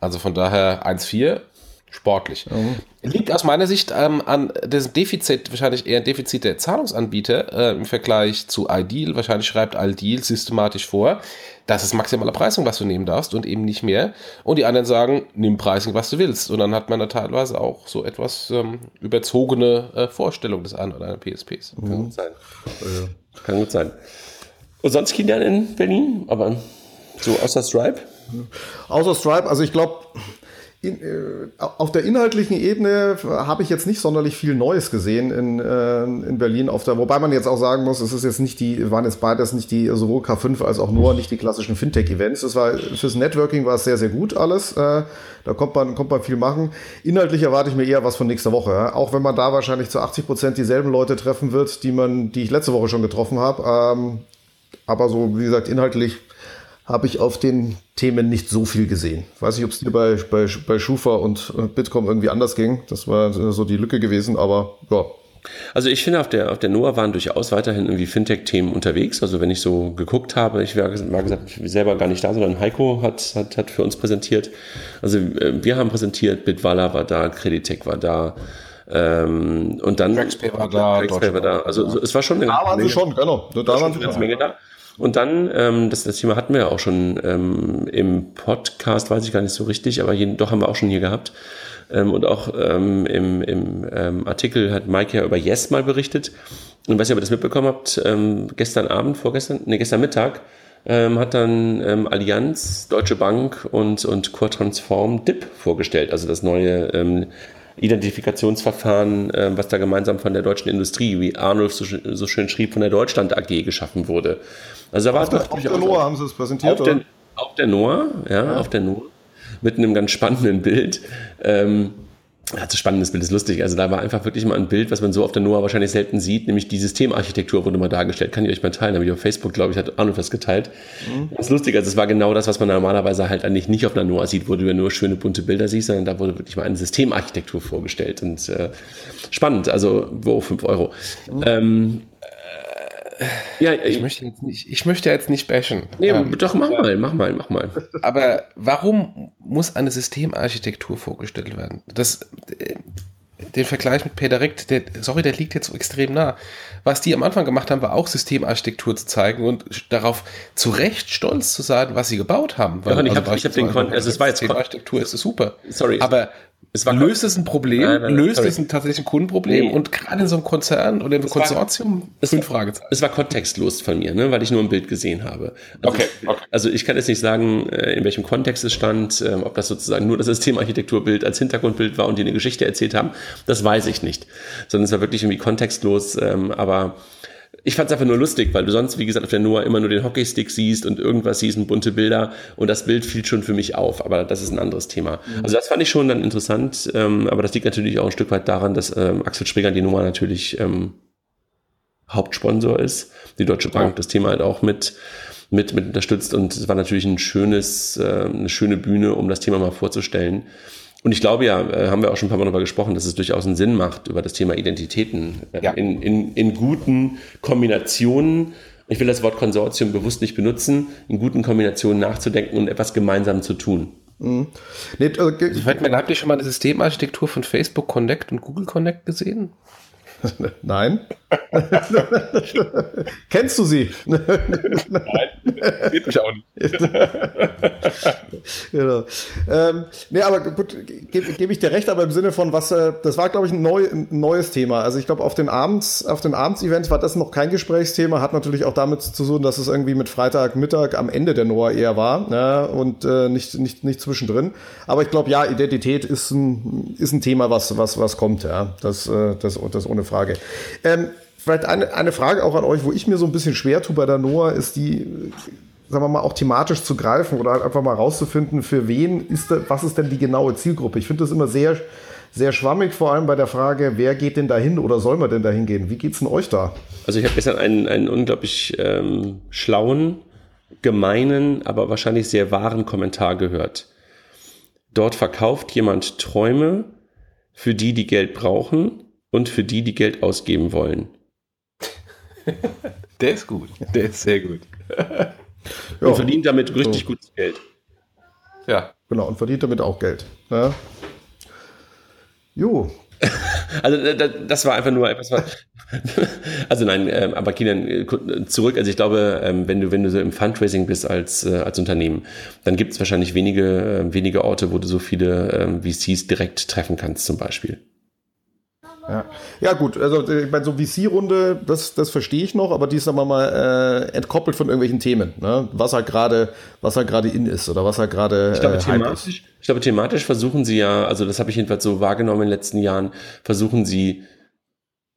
Also von daher 1,4 sportlich. Mhm. Liegt aus meiner Sicht ähm, an dem Defizit, wahrscheinlich eher ein Defizit der Zahlungsanbieter äh, im Vergleich zu Ideal. Wahrscheinlich schreibt Ideal systematisch vor, das ist maximale Preisung, was du nehmen darfst und eben nicht mehr. Und die anderen sagen, nimm Pricing, was du willst. Und dann hat man da teilweise auch so etwas ähm, überzogene äh, Vorstellung des einen oder anderen PSPs. Mhm. Kann gut sein. Ja. Kann gut sein. Und sonst Kilian in Berlin? Aber so außer Stripe? Außer Stripe, also ich glaube, in, äh, auf der inhaltlichen Ebene habe ich jetzt nicht sonderlich viel Neues gesehen in, äh, in Berlin. Auf der, wobei man jetzt auch sagen muss, es ist jetzt nicht die, waren jetzt beides nicht die sowohl K5 als auch nur nicht die klassischen Fintech-Events. Es war fürs Networking war es sehr, sehr gut alles. Äh, da kommt man, kommt man viel machen. Inhaltlich erwarte ich mir eher was von nächster Woche. Ja? Auch wenn man da wahrscheinlich zu 80 Prozent dieselben Leute treffen wird, die man, die ich letzte Woche schon getroffen habe. Ähm, aber so, wie gesagt, inhaltlich habe ich auf den Themen nicht so viel gesehen. Weiß nicht, ob es dir bei, bei, bei Schufa und Bitkom irgendwie anders ging. Das war so die Lücke gewesen, aber ja. Also ich finde, auf der, auf der NOAA waren durchaus weiterhin irgendwie Fintech-Themen unterwegs. Also wenn ich so geguckt habe, ich war, war gesagt, ich selber gar nicht da, sondern Heiko hat, hat, hat für uns präsentiert. Also äh, wir haben präsentiert, Bitwala war da, Creditec war da, ähm, und dann Traxpay war da, Traxpay war da. Also es war schon eine da waren sie schon, genau. Da, da waren sie eine Menge da. Und dann, ähm, das, das Thema hatten wir ja auch schon ähm, im Podcast, weiß ich gar nicht so richtig, aber jeden, doch haben wir auch schon hier gehabt. Ähm, und auch ähm, im, im ähm, Artikel hat Mike ja über Yes mal berichtet. Und was ihr aber das mitbekommen habt, ähm, gestern Abend, vorgestern, nee, gestern Mittag, ähm, hat dann ähm, Allianz, Deutsche Bank und, und Core Transform DIP vorgestellt, also das neue ähm, Identifikationsverfahren, äh, was da gemeinsam von der deutschen Industrie, wie Arnulf so, so, schön schrieb, von der Deutschland AG geschaffen wurde. Also da war auf, der, auf der NOAA haben sie es präsentiert. Auf der, auf der NOAA, ja, ja, auf der NOAA, mit einem ganz spannenden Bild. Ähm, ja, das spannendes Bild ist lustig. Also da war einfach wirklich mal ein Bild, was man so auf der NOAA wahrscheinlich selten sieht, nämlich die Systemarchitektur wurde mal dargestellt. Kann ich euch mal teilen? Habe ich auf Facebook, glaube ich, hat Arno was geteilt. Mhm. Das ist lustig. Also es war genau das, was man normalerweise halt eigentlich nicht auf einer NOAA sieht, wo du ja nur schöne bunte Bilder siehst, sondern da wurde wirklich mal eine Systemarchitektur vorgestellt. Und äh, spannend. Also wo 5 Euro. Mhm. Ähm, ja, ich möchte jetzt nicht, ich möchte jetzt nicht bashen. Nee, ja. doch, mach mal, mach mal, mach mal. Aber warum muss eine Systemarchitektur vorgestellt werden? Das, äh, den Vergleich mit Pedirect, der, sorry, der liegt jetzt so extrem nah. Was die am Anfang gemacht haben, war auch Systemarchitektur zu zeigen und darauf zu Recht stolz zu sein, was sie gebaut haben. Weil, ja, ich also habe hab den Kon also es war jetzt Systemarchitektur ist super. Sorry. Aber es war löst es ein Problem, nein, nein, löst sorry. es ein tatsächlich ein Kundenproblem nee. und gerade in so einem Konzern oder im es Konsortium war, fünf Fragezeichen. Es war kontextlos von mir, ne, weil ich nur ein Bild gesehen habe. Also, okay, okay. Also ich kann jetzt nicht sagen, äh, in welchem Kontext es stand, ähm, ob das sozusagen nur das Systemarchitekturbild als Hintergrundbild war und die eine Geschichte erzählt haben, das weiß ich nicht. Sondern es war wirklich irgendwie kontextlos, ähm, aber ich fand es einfach nur lustig, weil du sonst, wie gesagt, auf der Noah immer nur den Hockeystick siehst und irgendwas siehst und bunte Bilder und das Bild fiel schon für mich auf, aber das ist ein anderes Thema. Mhm. Also das fand ich schon dann interessant, ähm, aber das liegt natürlich auch ein Stück weit daran, dass ähm, Axel Springer die Nummer natürlich ähm, Hauptsponsor ist, die Deutsche Bank das Thema halt auch mit mit, mit unterstützt und es war natürlich ein schönes, äh, eine schöne Bühne, um das Thema mal vorzustellen. Und ich glaube ja, äh, haben wir auch schon ein paar Mal darüber gesprochen, dass es durchaus einen Sinn macht, über das Thema Identitäten äh, ja. in, in, in guten Kombinationen, ich will das Wort Konsortium bewusst nicht benutzen, in guten Kombinationen nachzudenken und etwas gemeinsam zu tun. Mhm. Nee, also, habt ihr schon mal eine Systemarchitektur von Facebook Connect und Google Connect gesehen? Nein. Kennst du sie? Nein, geht mich auch nicht. genau. Ähm, nee, aber gut, gebe geb ich dir recht, aber im Sinne von was, äh, das war, glaube ich, ein, neu, ein, neues Thema. Also ich glaube, auf den Abends, auf den Abendsevents war das noch kein Gesprächsthema, hat natürlich auch damit zu tun, dass es irgendwie mit Freitagmittag am Ende der Noah eher war ne? und äh, nicht, nicht, nicht zwischendrin. Aber ich glaube, ja, Identität ist ein, ist ein Thema, was, was, was kommt, ja. Das, äh, das, das ohne Frage. Ähm, vielleicht eine, eine Frage auch an euch, wo ich mir so ein bisschen schwer tue bei der Noah, ist die, sagen wir mal, auch thematisch zu greifen oder halt einfach mal rauszufinden, für wen ist da, was ist denn die genaue Zielgruppe? Ich finde das immer sehr, sehr schwammig, vor allem bei der Frage, wer geht denn dahin oder soll man denn dahin gehen? Wie geht's denn euch da? Also ich habe gestern einen, einen unglaublich ähm, schlauen, gemeinen, aber wahrscheinlich sehr wahren Kommentar gehört. Dort verkauft jemand Träume für die, die Geld brauchen und für die, die Geld ausgeben wollen. Der ist gut. Der ist sehr gut. und verdient damit richtig so. gutes Geld. Ja. Genau, und verdient damit auch Geld. Ja. Jo. Also das war einfach nur etwas. Also nein, ähm, aber Kilian, äh, zurück. Also ich glaube, ähm, wenn du wenn du so im Fundraising bist als äh, als Unternehmen, dann gibt es wahrscheinlich wenige äh, wenige Orte, wo du so viele ähm, VCs direkt treffen kannst, zum Beispiel. Ja. ja, gut, also ich meine, so VC-Runde, das, das verstehe ich noch, aber die ist, sagen wir mal, äh, entkoppelt von irgendwelchen Themen, ne? was halt gerade, was halt gerade in ist oder was halt gerade. Ich glaube, äh, thematisch, ich glaube, thematisch versuchen sie ja, also das habe ich jedenfalls so wahrgenommen in den letzten Jahren, versuchen sie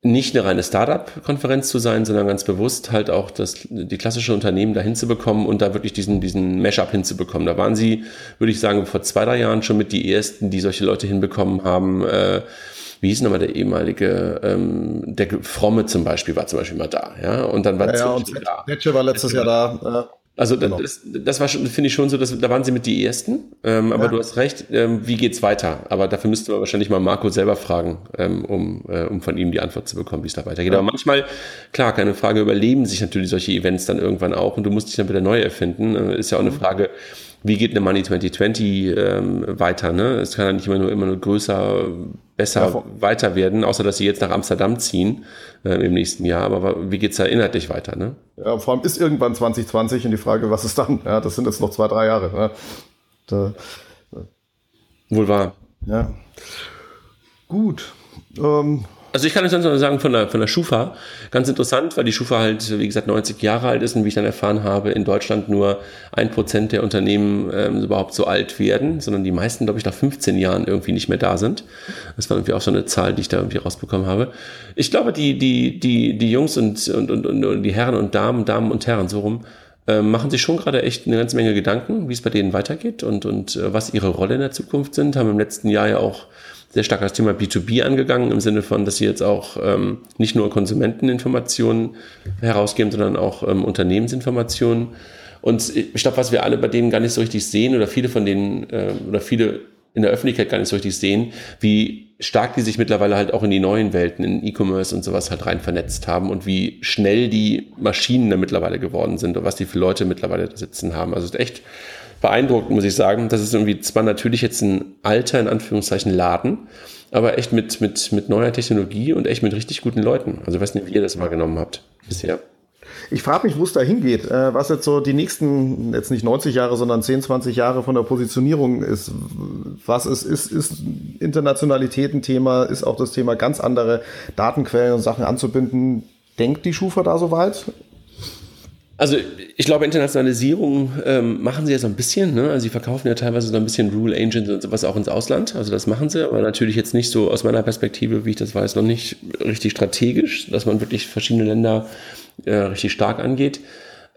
nicht eine reine Startup-Konferenz zu sein, sondern ganz bewusst halt auch das, die klassische Unternehmen dahin zu bekommen und da wirklich diesen, diesen Mashup hinzubekommen. Da waren sie, würde ich sagen, vor zwei, drei Jahren schon mit die ersten, die solche Leute hinbekommen haben, äh, wie hieß nochmal der ehemalige, ähm, der Fromme zum Beispiel war zum Beispiel mal da, ja, und dann war ja, ja und da. Netsche war letztes Jahr da. Also genau. das, das war schon, finde ich schon so, dass da waren sie mit die ersten. Ähm, aber ja. du hast recht. Ähm, wie geht's weiter? Aber dafür müsste man wahrscheinlich mal Marco selber fragen, ähm, um, äh, um von ihm die Antwort zu bekommen, wie es da weitergeht. Ja. Aber manchmal, klar, keine Frage, überleben sich natürlich solche Events dann irgendwann auch und du musst dich dann wieder neu erfinden. Äh, ist ja auch eine mhm. Frage, wie geht eine Money 2020 ähm, weiter? Ne? Es kann ja nicht immer nur immer nur größer, besser ja, weiter werden, außer dass sie jetzt nach Amsterdam ziehen äh, im nächsten Jahr. Aber wie geht's da inhaltlich weiter? Ne? Ja, vor allem ist irgendwann 2020 und die Frage, was ist dann? Ja, das sind jetzt noch zwei, drei Jahre. Ne? Da, Wohl wahr. Ja. Gut. Ähm, also ich kann euch sonst noch sagen von der, von der Schufa, ganz interessant, weil die Schufa halt, wie gesagt, 90 Jahre alt ist und wie ich dann erfahren habe, in Deutschland nur ein Prozent der Unternehmen ähm, überhaupt so alt werden, sondern die meisten, glaube ich, nach 15 Jahren irgendwie nicht mehr da sind. Das war irgendwie auch so eine Zahl, die ich da irgendwie rausbekommen habe. Ich glaube, die, die, die, die Jungs und, und, und, und die Herren und Damen, Damen und Herren, so rum, äh, machen sich schon gerade echt eine ganze Menge Gedanken, wie es bei denen weitergeht und, und äh, was ihre Rolle in der Zukunft sind, haben im letzten Jahr ja auch sehr stark das Thema B2B angegangen, im Sinne von, dass sie jetzt auch ähm, nicht nur Konsumenteninformationen herausgeben, sondern auch ähm, Unternehmensinformationen. Und ich glaube, was wir alle bei denen gar nicht so richtig sehen oder viele von denen äh, oder viele in der Öffentlichkeit gar nicht so richtig sehen, wie stark die sich mittlerweile halt auch in die neuen Welten, in E-Commerce und sowas halt rein vernetzt haben und wie schnell die Maschinen da mittlerweile geworden sind und was die für Leute mittlerweile da sitzen haben. Also echt beeindruckend, muss ich sagen. Das ist irgendwie zwar natürlich jetzt ein alter, in Anführungszeichen, Laden, aber echt mit, mit, mit neuer Technologie und echt mit richtig guten Leuten. Also ich weiß nicht, wie ihr das wahrgenommen habt bisher. Ich frage mich, wo es da hingeht, äh, was jetzt so die nächsten, jetzt nicht 90 Jahre, sondern 10, 20 Jahre von der Positionierung ist. Was ist, ist, ist Internationalität ein Thema, ist auch das Thema ganz andere Datenquellen und Sachen anzubinden. Denkt die Schufa da so weit? Also ich glaube, Internationalisierung ähm, machen sie ja so ein bisschen. Ne? Also sie verkaufen ja teilweise so ein bisschen Rule Engines und sowas auch ins Ausland. Also das machen sie, aber natürlich jetzt nicht so aus meiner Perspektive, wie ich das weiß, noch nicht richtig strategisch, dass man wirklich verschiedene Länder äh, richtig stark angeht.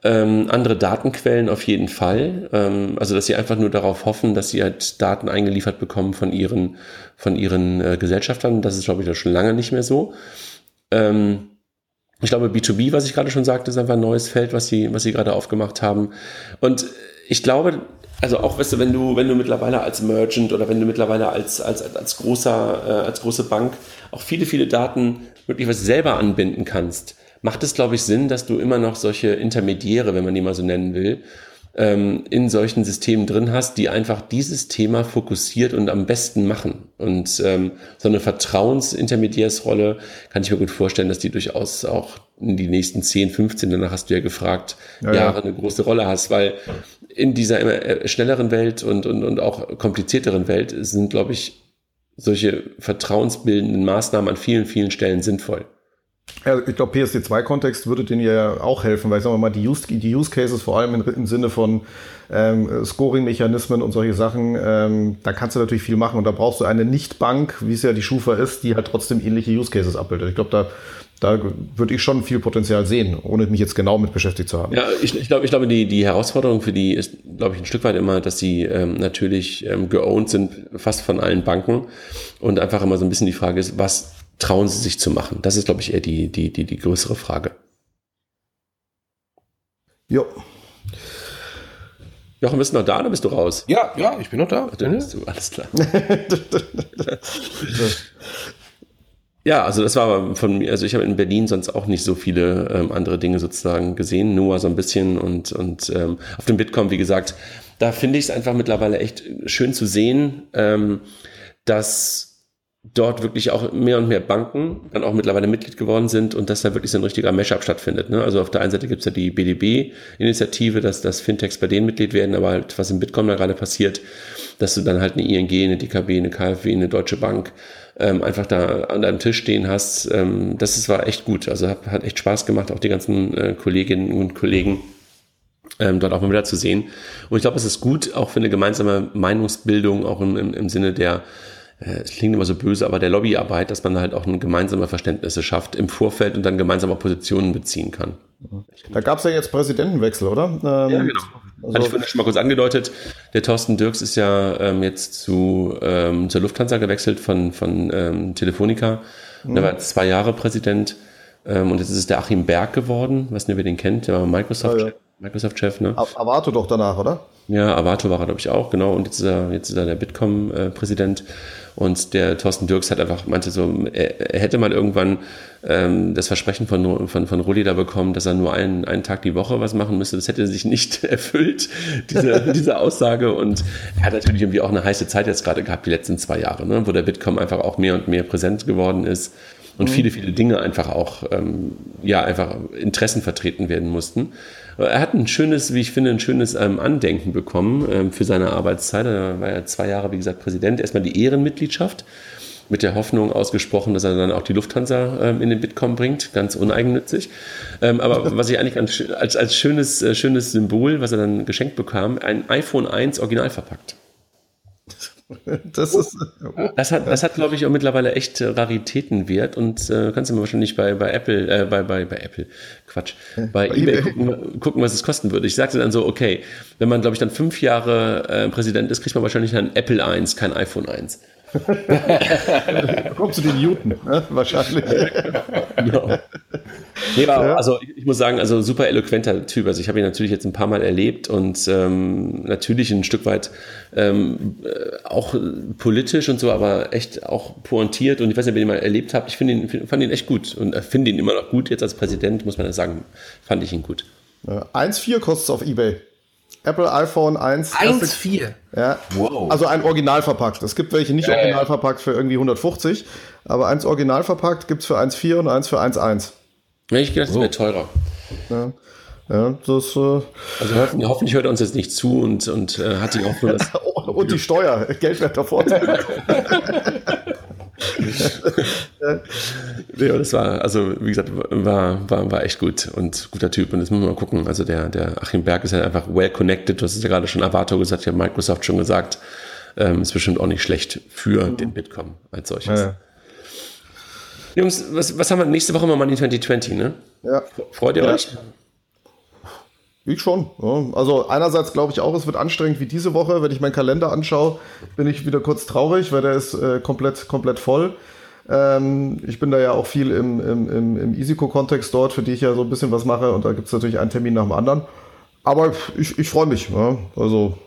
Ähm, andere Datenquellen auf jeden Fall. Ähm, also dass sie einfach nur darauf hoffen, dass sie halt Daten eingeliefert bekommen von ihren, von ihren äh, Gesellschaftern. Das ist, glaube ich, schon lange nicht mehr so. Ähm, ich glaube, B2B, was ich gerade schon sagte, ist einfach ein neues Feld, was sie, was sie gerade aufgemacht haben. Und ich glaube, also auch, weißt du, wenn du, wenn du mittlerweile als Merchant oder wenn du mittlerweile als, als, als großer, äh, als große Bank auch viele, viele Daten wirklich was selber anbinden kannst, macht es, glaube ich, Sinn, dass du immer noch solche Intermediäre, wenn man die mal so nennen will, ähm, in solchen Systemen drin hast, die einfach dieses Thema fokussiert und am besten machen. Und ähm, so eine Vertrauensintermediärsrolle kann ich mir gut vorstellen, dass die durchaus auch in die nächsten 10, 15, danach hast du ja gefragt, ja, Jahre ja. eine große Rolle hast, weil in dieser immer äh, schnelleren Welt und, und, und auch komplizierteren Welt sind, glaube ich, solche vertrauensbildenden Maßnahmen an vielen, vielen Stellen sinnvoll. Ja, ich glaube, PSD2-Kontext würde denen ja auch helfen, weil ich sage mal, die Use, die Use Cases vor allem im Sinne von ähm, Scoring-Mechanismen und solche Sachen, ähm, da kannst du natürlich viel machen und da brauchst du eine Nicht-Bank, wie es ja die Schufa ist, die halt trotzdem ähnliche Use Cases abbildet. Ich glaube, da da würde ich schon viel Potenzial sehen, ohne mich jetzt genau mit beschäftigt zu haben. Ja, ich, ich glaube, ich glaube, die, die Herausforderung für die ist, glaube ich, ein Stück weit immer, dass sie ähm, natürlich ähm, geowned sind, fast von allen Banken. Und einfach immer so ein bisschen die Frage ist, was trauen sie sich zu machen? Das ist, glaube ich, eher die, die, die, die größere Frage. Jo. Jochen, bist du noch da oder bist du raus? Ja, ja, ich bin noch da. Ach, dann bist du, alles klar. Ja, also das war von mir, also ich habe in Berlin sonst auch nicht so viele ähm, andere Dinge sozusagen gesehen, nur so ein bisschen und, und ähm, auf dem Bitkom, wie gesagt, da finde ich es einfach mittlerweile echt schön zu sehen, ähm, dass dort wirklich auch mehr und mehr Banken dann auch mittlerweile Mitglied geworden sind und dass da wirklich so ein richtiger Mashup stattfindet. Ne? Also auf der einen Seite gibt es ja die BDB-Initiative, dass, dass Fintechs bei denen Mitglied werden, aber halt, was im Bitkom da gerade passiert, dass du dann halt eine ING, eine DKB, eine KfW, eine Deutsche Bank ähm, einfach da an deinem Tisch stehen hast. Ähm, das ist, war echt gut. Also hat, hat echt Spaß gemacht, auch die ganzen äh, Kolleginnen und Kollegen ähm, dort auch mal wieder zu sehen. Und ich glaube, es ist gut, auch für eine gemeinsame Meinungsbildung, auch im, im, im Sinne der es klingt immer so böse, aber der Lobbyarbeit, dass man halt auch ein gemeinsame Verständnisse schafft im Vorfeld und dann gemeinsame Positionen beziehen kann. Da gab es ja jetzt Präsidentenwechsel, oder? Ähm, ja, genau. Also, Hatte ich vorhin schon mal kurz angedeutet. Der Thorsten Dirks ist ja ähm, jetzt zu, ähm, zur Lufthansa gewechselt von, von ähm, Telefonica. Mhm. Der war zwei Jahre Präsident. Ähm, und jetzt ist es der Achim Berg geworden. Weiß nicht, ihr den kennt. Der war Microsoft-Chef. Ja, ja. Microsoft-Chef, ne? Avato doch danach, oder? Ja, Avato war er, glaube ich, auch, genau. Und jetzt ist er, jetzt ist er der Bitkom-Präsident. Und der Thorsten Dirks hat einfach meinte so, er, hätte mal irgendwann ähm, das Versprechen von, von, von Rulli da bekommen, dass er nur einen, einen Tag die Woche was machen müsste. Das hätte sich nicht erfüllt, diese, diese Aussage. Und er hat natürlich irgendwie auch eine heiße Zeit jetzt gerade gehabt, die letzten zwei Jahre, ne, wo der Bitkom einfach auch mehr und mehr präsent geworden ist und mhm. viele, viele Dinge einfach auch, ähm, ja, einfach Interessen vertreten werden mussten. Er hat ein schönes, wie ich finde, ein schönes ähm, Andenken bekommen ähm, für seine Arbeitszeit. Er war ja zwei Jahre, wie gesagt, Präsident. Erstmal die Ehrenmitgliedschaft mit der Hoffnung ausgesprochen, dass er dann auch die Lufthansa ähm, in den Bitkom bringt, ganz uneigennützig. Ähm, aber was ich eigentlich als, als, schönes, äh, schönes Symbol, was er dann geschenkt bekam, ein iPhone 1 original verpackt. Das, ist, oh. das hat, das hat glaube ich, auch mittlerweile echt Raritätenwert und äh, kannst du mal wahrscheinlich bei, bei Apple, äh, bei, bei, bei Apple, Quatsch, bei, bei eBay, eBay. Gucken, gucken, was es kosten würde. Ich sagte dann so, okay, wenn man, glaube ich, dann fünf Jahre äh, Präsident ist, kriegt man wahrscheinlich ein Apple 1, kein iPhone 1 da kommst du den Newton, ne? wahrscheinlich. genau. Nee, aber, ja. also ich, muss sagen, also super eloquenter Typ. Also ich habe ihn natürlich jetzt ein paar Mal erlebt und ähm, natürlich ein Stück weit ähm, äh, auch politisch und so, aber echt auch pointiert. Und ich weiß nicht, ob ihr ihn mal erlebt habt. Ich ihn, fand ihn echt gut und finde ihn immer noch gut. Jetzt als Präsident muss man sagen, fand ich ihn gut. 1,4 kostet es auf Ebay. Apple iPhone 1. 1,4. Ja. Wow. Also ein Original verpackt. Es gibt welche nicht äh. original verpackt für irgendwie 150, aber eins original verpackt gibt es für 1,4 und eins für 1,1. Ja, ich gedacht, das wäre teurer. Ja. Ja, das, äh also hoffentlich, hoffentlich hört er uns jetzt nicht zu und, und äh, hat die auch nur das. und die Steuer, geldwerter Vorteil. ja, das war, also wie gesagt, war, war, war echt gut und guter Typ. Und jetzt müssen wir mal gucken. Also der, der Achim Berg ist ja einfach well connected. Du hast es ja gerade schon Avato gesagt, ja Microsoft schon gesagt. Ähm, ist bestimmt auch nicht schlecht für mhm. den Bitkom als solches. Ja. Jungs, was, was haben wir nächste Woche mal Money 2020, ne? Ja. Freut ihr ja. euch? Ich schon. Ja. Also einerseits glaube ich auch, es wird anstrengend wie diese Woche. Wenn ich meinen Kalender anschaue, bin ich wieder kurz traurig, weil der ist äh, komplett, komplett voll. Ähm, ich bin da ja auch viel im, im, im, im Isico-Kontext dort, für die ich ja so ein bisschen was mache. Und da gibt es natürlich einen Termin nach dem anderen. Aber ich, ich freue mich. Ja. Also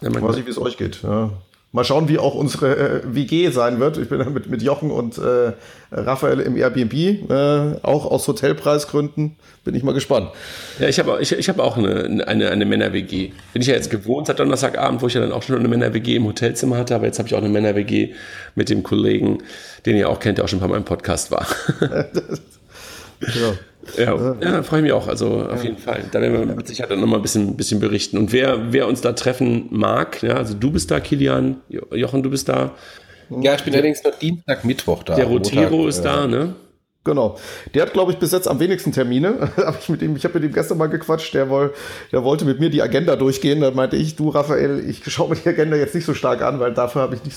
ja, weiß ich, wie es euch geht. Ja. Mal schauen, wie auch unsere äh, WG sein wird. Ich bin mit, mit Jochen und äh, Raphael im Airbnb, äh, auch aus Hotelpreisgründen. Bin ich mal gespannt. Ja, ich habe ich, ich hab auch eine, eine, eine Männer-WG. Bin ich ja jetzt gewohnt seit Donnerstagabend, wo ich ja dann auch schon eine Männer-WG im Hotelzimmer hatte, aber jetzt habe ich auch eine Männer-WG mit dem Kollegen, den ihr auch kennt, der auch schon Mal im Podcast war. genau. Ja, ja freue ich mich auch. Also auf jeden Fall. Da werden wir mit Sicherheit dann nochmal ein bisschen, bisschen berichten. Und wer, wer uns da treffen mag, ja, also du bist da, Kilian, Jochen, du bist da. Ja, ich bin allerdings noch Dienstag, Mittwoch da. Der Rotero Montag, ist da, ne? Genau. Der hat, glaube ich, bis jetzt am wenigsten Termine. hab ich mit ihm, ich habe mit ihm gestern mal gequatscht, der, woll, der wollte mit mir die Agenda durchgehen. Da meinte ich, du Raphael, ich schaue mir die Agenda jetzt nicht so stark an, weil dafür habe ich nicht,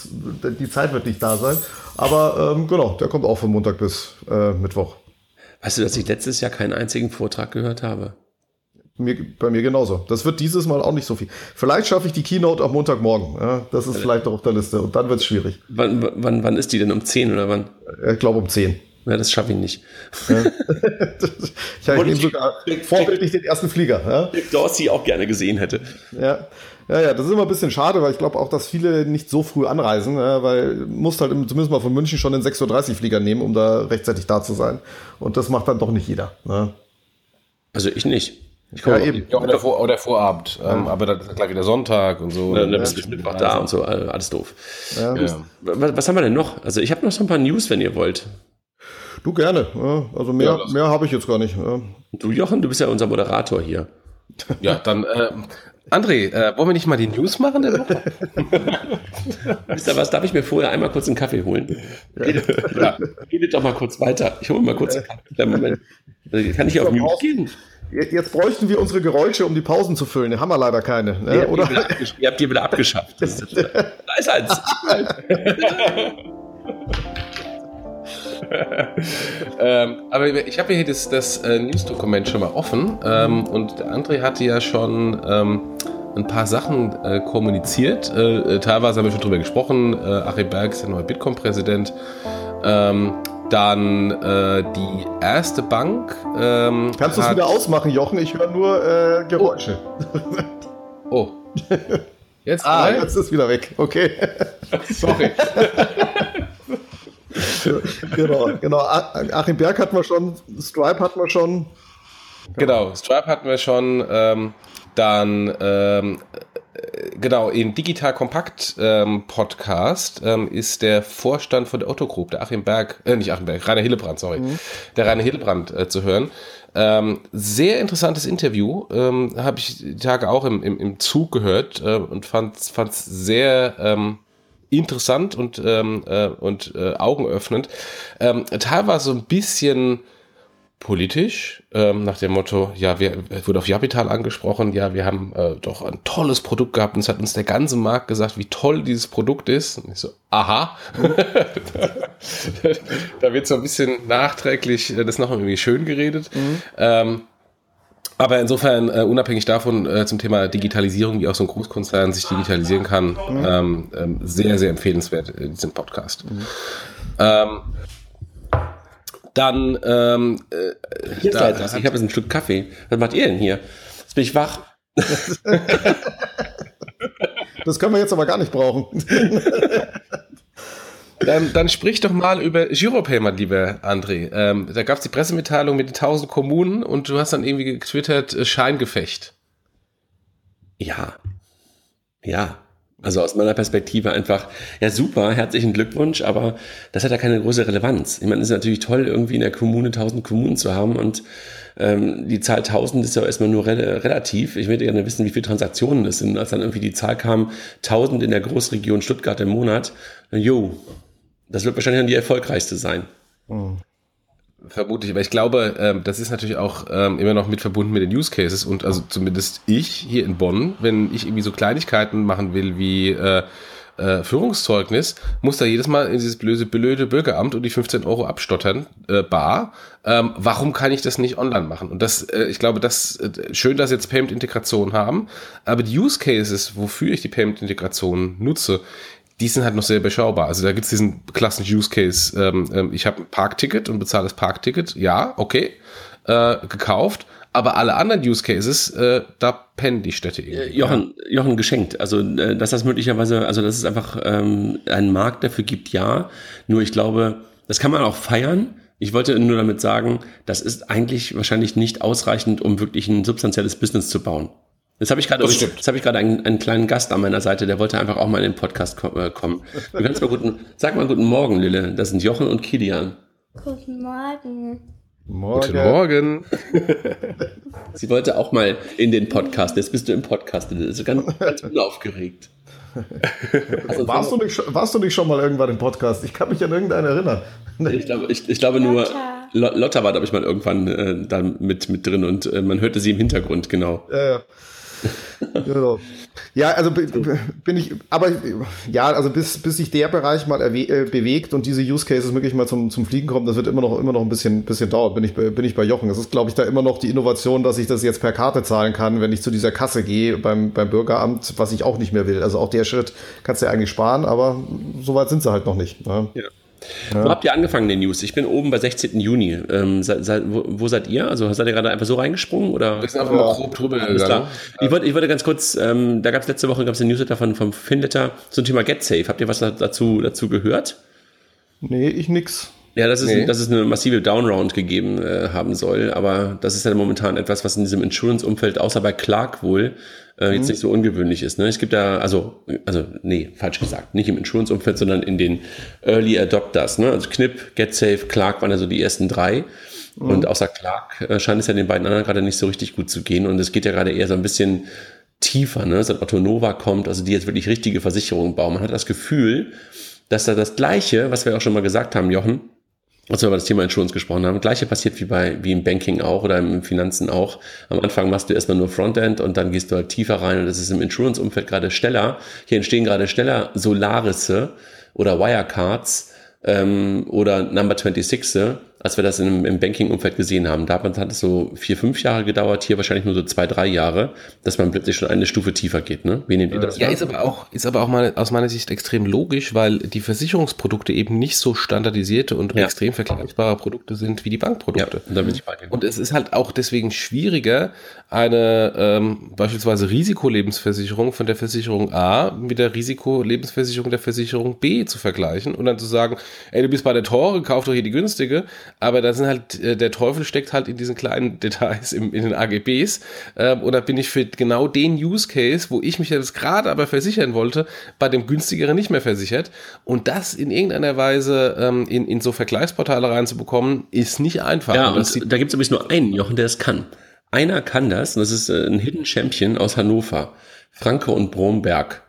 die Zeit wird nicht da sein. Aber ähm, genau, der kommt auch von Montag bis äh, Mittwoch. Weißt du, dass ich letztes Jahr keinen einzigen Vortrag gehört habe? Mir, bei mir genauso. Das wird dieses Mal auch nicht so viel. Vielleicht schaffe ich die Keynote am Montagmorgen. Ja, das ist vielleicht noch auf der Liste. Und dann wird es schwierig. Wann, wann, wann ist die denn? Um 10 oder wann? Ich glaube um 10. Ja, das schaffe ich nicht. Ja. ich habe sogar vorbildlich den ersten Flieger. Ja? Dorsey auch gerne gesehen hätte. Ja. Ja, ja, das ist immer ein bisschen schade, weil ich glaube auch, dass viele nicht so früh anreisen, ja, weil musst halt zumindest mal von München schon den 6.30 Uhr Flieger nehmen, um da rechtzeitig da zu sein. Und das macht dann doch nicht jeder. Ne? Also ich nicht. Ich komme ja, eben. Ja, oder, vor, oder Vorabend. Ja. Ähm, aber dann ist gleich wieder Sonntag und so. Ja, dann bist du Mittwoch da und so. Alles doof. Ja. Was, was, haben wir denn noch? Also ich habe noch so ein paar News, wenn ihr wollt. Du gerne. Also mehr, mehr habe ich jetzt gar nicht. Du Jochen, du bist ja unser Moderator hier. Ja, dann äh, André, äh, wollen wir nicht mal die News machen der Woche? Wisst ihr was, darf ich mir vorher einmal kurz einen Kaffee holen? Redet, ja. redet doch mal kurz weiter. Ich hole mal kurz einen Kaffee. Moment. Kann ich auf Mute gehen? Jetzt bräuchten wir unsere Geräusche, um die Pausen zu füllen. Die haben wir leider keine. Ne? Ihr, Oder? Ihr habt die wieder abgeschafft. da ist eins. ähm, aber ich habe hier das, das äh, News-Dokument schon mal offen ähm, und der André hatte ja schon ähm, ein paar Sachen äh, kommuniziert. Äh, äh teilweise haben wir schon drüber gesprochen. Äh, Achim Berg ist der neue Bitkom-Präsident. Ähm, dann äh, die erste Bank. Ähm, Kannst du es wieder ausmachen, Jochen? Ich höre nur äh, Geräusche. Oh. oh. Jetzt, ah, jetzt ist es wieder weg. Okay. Sorry. Genau, genau. Achim Berg hatten wir schon, Stripe hatten wir schon. Genau, Stripe hatten wir schon. Ähm, dann ähm, genau, im Digital Kompakt ähm, Podcast ähm, ist der Vorstand von der Otto Group, der Achim Berg, äh, nicht Achim Berg, Rainer Hillebrand, sorry, mhm. der Rainer Hillebrand äh, zu hören. Ähm, sehr interessantes Interview, ähm, habe ich die Tage auch im, im, im Zug gehört äh, und fand es sehr ähm, interessant und, ähm, äh, und äh, augenöffnend. Ähm, teilweise so ein bisschen politisch, ähm, nach dem Motto, ja, wir wurde auf Japital angesprochen, ja, wir haben äh, doch ein tolles Produkt gehabt und es hat uns der ganze Markt gesagt, wie toll dieses Produkt ist. Und ich so, aha. da wird so ein bisschen nachträglich äh, das noch irgendwie schön geredet. Mhm. Ähm, aber insofern, äh, unabhängig davon, äh, zum Thema Digitalisierung, wie auch so ein Großkonzern sich digitalisieren kann, mhm. ähm, ähm, sehr, sehr empfehlenswert, äh, diesen Podcast. Mhm. Ähm, dann, ähm, äh, hier da, seid ich habe jetzt ein Stück Kaffee. Was macht ihr denn hier? Jetzt bin ich wach. das können wir jetzt aber gar nicht brauchen. Dann, dann sprich doch mal über Giropayment, lieber André. Ähm, da gab es die Pressemitteilung mit den 1000 Kommunen und du hast dann irgendwie getwittert, äh, Scheingefecht. Ja. Ja. Also aus meiner Perspektive einfach, ja super, herzlichen Glückwunsch, aber das hat ja keine große Relevanz. Ich meine, es ist natürlich toll, irgendwie in der Kommune 1000 Kommunen zu haben und ähm, die Zahl 1000 ist ja erstmal nur re relativ. Ich würde gerne wissen, wie viele Transaktionen es sind. Als dann irgendwie die Zahl kam, 1000 in der Großregion Stuttgart im Monat, jo, das wird wahrscheinlich dann die erfolgreichste sein. Mhm. Vermutlich, aber ich glaube, ähm, das ist natürlich auch ähm, immer noch mit verbunden mit den Use Cases und also zumindest ich hier in Bonn, wenn ich irgendwie so Kleinigkeiten machen will wie äh, äh, Führungszeugnis, muss da jedes Mal in dieses blöde, blöde Bürgeramt und die 15 Euro abstottern, äh, bar. Ähm, warum kann ich das nicht online machen? Und das, äh, ich glaube, das äh, schön, dass jetzt Payment-Integration haben, aber die Use Cases, wofür ich die Payment-Integration nutze, die sind halt noch sehr überschaubar. Also da gibt's diesen klassischen Use Case, ähm, ähm, ich habe ein Parkticket und bezahle das Parkticket, ja, okay, äh, gekauft, aber alle anderen Use Cases, äh, da pennen die Städte irgendwie. Äh, Jochen, Jochen geschenkt. Also, äh, dass das möglicherweise, also dass es einfach ähm, einen Markt dafür gibt, ja. Nur ich glaube, das kann man auch feiern. Ich wollte nur damit sagen, das ist eigentlich wahrscheinlich nicht ausreichend, um wirklich ein substanzielles Business zu bauen. Jetzt habe ich gerade, jetzt habe ich gerade einen, einen, kleinen Gast an meiner Seite, der wollte einfach auch mal in den Podcast äh, kommen. Du kannst mal guten, sag mal guten Morgen, Lille. Das sind Jochen und Kilian. Guten Morgen. Morgen. Guten Morgen. Sie wollte auch mal in den Podcast. Jetzt bist du im Podcast. Das ist ganz, ganz unaufgeregt. Also, warst, du nicht, warst du nicht schon mal irgendwann im Podcast? Ich kann mich an irgendeinen erinnern. Ich glaube, ich, ich glaube nur Lotta war, glaube ich, mal irgendwann äh, da mit, mit drin und äh, man hörte sie im Hintergrund, genau. Ja, ja. Genau. Ja, also bin ich, aber ja, also bis, bis sich der Bereich mal äh, bewegt und diese Use Cases wirklich mal zum, zum Fliegen kommen, das wird immer noch, immer noch ein bisschen, bisschen dauern, bin ich, bin ich bei Jochen. Das ist, glaube ich, da immer noch die Innovation, dass ich das jetzt per Karte zahlen kann, wenn ich zu dieser Kasse gehe beim, beim Bürgeramt, was ich auch nicht mehr will. Also auch der Schritt kannst du ja eigentlich sparen, aber so weit sind sie halt noch nicht. Ne? Ja. Ja. Wo habt ihr angefangen, den News? Ich bin oben bei 16. Juni. Ähm, se, se, wo, wo, seid ihr? Also seid ihr gerade einfach so reingesprungen? Oder? Wir sind einfach mal grob drüber gegangen. Ich wollte, ich wollte ganz kurz, ähm, da gab es letzte Woche gab's einen Newsletter von, vom Finletter zum Thema GetSafe. Habt ihr was dazu, dazu gehört? Nee, ich nix. Ja, dass es, nee. dass es eine massive Downround gegeben äh, haben soll, aber das ist ja momentan etwas, was in diesem Insurance-Umfeld, außer bei Clark wohl, äh, jetzt mhm. nicht so ungewöhnlich ist. Ne? Es gibt da, also, also, nee, falsch gesagt, nicht im Insurance-Umfeld, sondern in den Early Adopters. Ne? Also Knip, GetSafe, Clark waren ja so die ersten drei. Mhm. Und außer Clark äh, scheint es ja den beiden anderen gerade nicht so richtig gut zu gehen. Und es geht ja gerade eher so ein bisschen tiefer, ne? seit Otto Nova kommt, also die jetzt wirklich richtige Versicherungen bauen. Man hat das Gefühl, dass da das Gleiche, was wir auch schon mal gesagt haben, Jochen, als wir über das Thema Insurance gesprochen haben, gleiche passiert wie bei, wie im Banking auch oder im Finanzen auch. Am Anfang machst du erstmal nur Frontend und dann gehst du halt tiefer rein und das ist im Insurance-Umfeld gerade schneller. Hier entstehen gerade schneller Solarisse oder Wirecards ähm, oder Number 26 als wir das im, im Banking-Umfeld gesehen haben. Damals hat es so vier, fünf Jahre gedauert, hier wahrscheinlich nur so zwei, drei Jahre, dass man plötzlich schon eine Stufe tiefer geht. Ne? Wie nehmt ihr das? Ja, ist aber auch, ist aber auch mal aus meiner Sicht extrem logisch, weil die Versicherungsprodukte eben nicht so standardisierte und ja. extrem vergleichbare Produkte sind wie die Bankprodukte. Ja, dir. Und es ist halt auch deswegen schwieriger, eine ähm, beispielsweise Risikolebensversicherung von der Versicherung A mit der Risikolebensversicherung der Versicherung B zu vergleichen und dann zu sagen, ey, du bist bei der Tore, kauf doch hier die günstige, aber da sind halt, äh, der Teufel steckt halt in diesen kleinen Details im, in den AGBs. Ähm, und da bin ich für genau den Use Case, wo ich mich jetzt gerade aber versichern wollte, bei dem günstigeren nicht mehr versichert. Und das in irgendeiner Weise ähm, in, in so Vergleichsportale reinzubekommen, ist nicht einfach. Ja, und, und da gibt es übrigens nur einen, Jochen, der es kann. Einer kann das, und das ist äh, ein Hidden Champion aus Hannover. Franke und Bromberg.